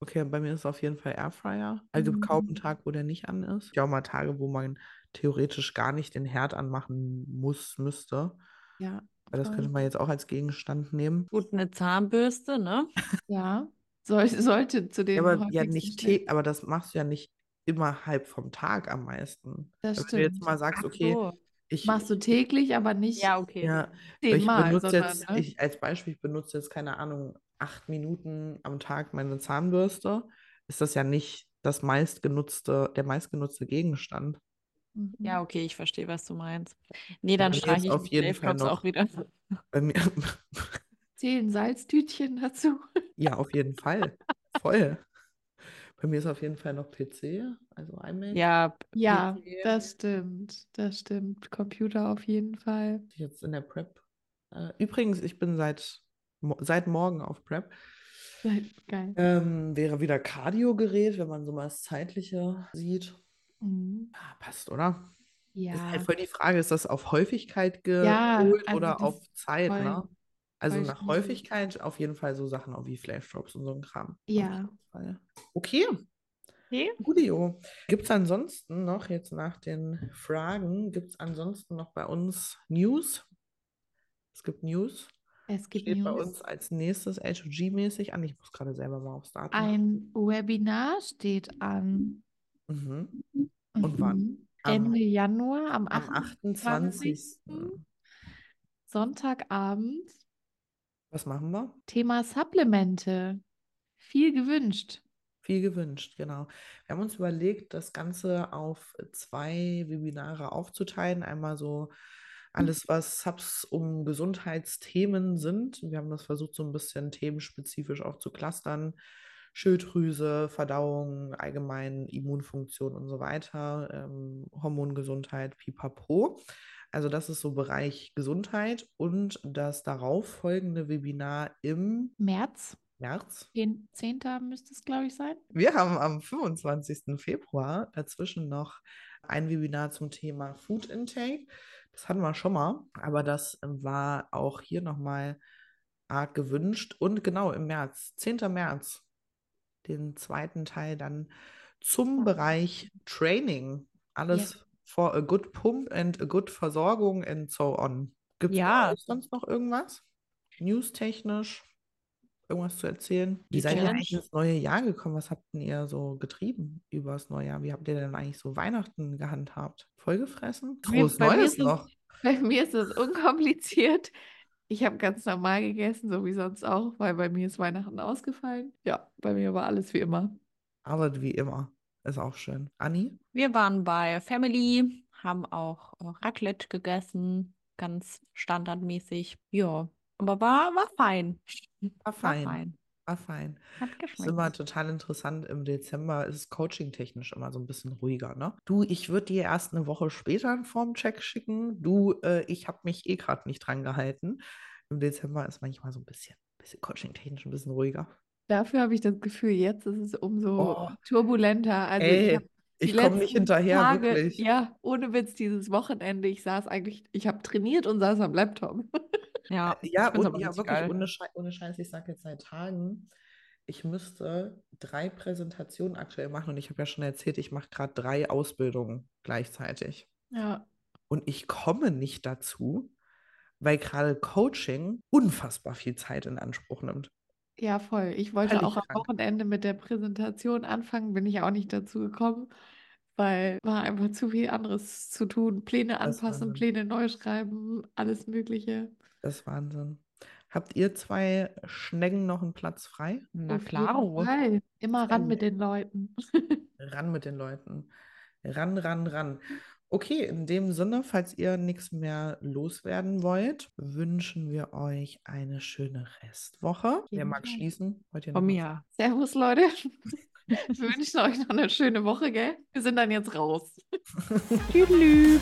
Okay, bei mir ist es auf jeden Fall Airfryer. Also gibt kaum einen Mhm. Tag, wo der nicht an ist. Ja, auch mal Tage, wo man theoretisch gar nicht den Herd anmachen muss, müsste. Ja, Weil das könnte man jetzt auch als Gegenstand nehmen. Gut, eine Zahnbürste, ne? <laughs> Ja, soll, sollte zu Ja, den aber ja nicht Tee, aber das machst du ja nicht innerhalb vom Tag am meisten. Das Weil Wenn du jetzt stimmt. mal sagst, okay, so. ich, Machst du täglich, aber nicht Ja, okay. ja, ich benutze jetzt, ne? ich als Beispiel, ich benutze jetzt, keine Ahnung, acht Minuten am Tag meine Zahnbürste, ist das ja nicht das meistgenutzte, der meistgenutzte Gegenstand. Mhm. Ja, okay, ich verstehe, was du meinst. Nee, dann streiche ich auf jeden Fall noch, auch wieder. <laughs> bei mir, Zählen Salztütchen dazu? ja, auf jeden Fall, voll. Bei mir ist auf jeden Fall noch PC, also iMac. Ja, Ja, PC. das stimmt. Das stimmt. Computer auf jeden Fall. Jetzt in der Prep. Äh, übrigens, ich bin seit, mo- seit morgen auf Prep. Geil. Ähm, wäre wieder Cardio-Gerät, wenn man so mal das Zeitliche sieht. Mhm. Ah, passt, oder? Ist halt Ja, voll die Frage, ist das auf Häufigkeit ja, geholt also oder auf Zeit, voll, ne? Also nach. Häufigkeit auf jeden Fall so Sachen auch wie Flash Drops und so ein Kram. Ja. Okay, Okay. Gudio. Gibt es ansonsten noch, jetzt nach den Fragen, gibt es ansonsten noch bei uns News? Es gibt News. Es gibt Steht bei News. uns als nächstes H2G-mäßig an. Ich muss gerade selber mal aufs Datum. Ein Webinar steht an. Mhm. Und wann? Mhm. Am- Ende Januar, am Am 28. 28. Sonntagabend. Was machen wir? Thema Supplemente. Viel gewünscht. Viel gewünscht, genau. Wir haben uns überlegt, das Ganze auf zwei Webinare aufzuteilen. Einmal so alles, was Subs um Gesundheitsthemen sind. Wir haben das versucht, so ein bisschen themenspezifisch auch zu clustern. Schilddrüse, Verdauung, allgemein Immunfunktion und so weiter, ähm, Hormongesundheit, pipapo. Also das ist so Bereich Gesundheit und das darauffolgende Webinar im März, März. 10. 10. müsste es, glaube ich, sein. Wir haben am 25. Februar dazwischen noch ein Webinar zum Thema Food Intake. Das hatten wir schon mal, aber das war auch hier nochmal arg gewünscht. Und genau im März, 10. März, den zweiten Teil dann zum Bereich Training. Alles Ja. for a good pump and a good Versorgung and so on. Gibt es Ja. sonst noch irgendwas? Newstechnisch? Irgendwas zu erzählen? Wie Die seid ihr eigentlich ins neue Jahr gekommen? Was habt denn ihr so getrieben über das neue Jahr? Wie habt ihr denn eigentlich so Weihnachten gehandhabt? Vollgefressen? Mir- Frohes bei mir Neues es- noch. Bei mir ist es unkompliziert. Ich habe ganz normal gegessen, so wie sonst auch, weil bei mir ist Weihnachten ausgefallen. Ja, bei mir war alles wie immer. Aber wie immer. Ist auch schön. Anni? Wir waren bei Family, haben auch Raclette gegessen, ganz standardmäßig. Ja, aber war, war fein. War War fein. fein. War fein. Hat Das ist immer geschmeckt. total interessant. Im Dezember ist es coaching-technisch immer so ein bisschen ruhiger, ne? Du, ich würde dir erst eine Woche später einen Formcheck schicken. Du, äh, ich habe mich eh gerade nicht dran gehalten. Im Dezember ist manchmal so ein bisschen, bisschen coaching-technisch ein bisschen ruhiger. Dafür habe ich das Gefühl, jetzt ist es umso Oh. turbulenter. Also ich Ey, die ich komme nicht hinterher, Tage, wirklich. ja, ohne Witz, dieses Wochenende, ich saß eigentlich, ich habe trainiert und saß am Laptop. <laughs> Ja, Ja, ich find's und ja, wirklich, geil. ohne, Schei ohne Scheiß, ich sage jetzt seit Tagen, ich müsste drei Präsentationen aktuell machen und ich habe ja schon erzählt, ich mache gerade drei Ausbildungen gleichzeitig. Ja, Und ich komme nicht dazu, weil gerade Coaching unfassbar viel Zeit in Anspruch nimmt. ja, voll. Ich wollte Völlig auch am krank. Wochenende mit der Präsentation anfangen, bin ich auch nicht dazu gekommen, weil war einfach zu viel anderes zu tun. Pläne anpassen. Pläne neu schreiben, alles Mögliche. Das ist Wahnsinn. Habt ihr zwei Schnecken noch einen Platz frei? Na. Fall. Immer ran mit den Leuten. <laughs> Ran mit den Leuten. Ran, ran, ran. Okay, in dem Sinne, falls ihr nichts mehr loswerden wollt, wünschen wir euch eine schöne Restwoche. Wer mag schließen? Von was mir. Servus, Leute. <laughs> Wir wünschen euch noch eine schöne Woche, gell? Wir sind dann jetzt raus. <laughs> Tschüss.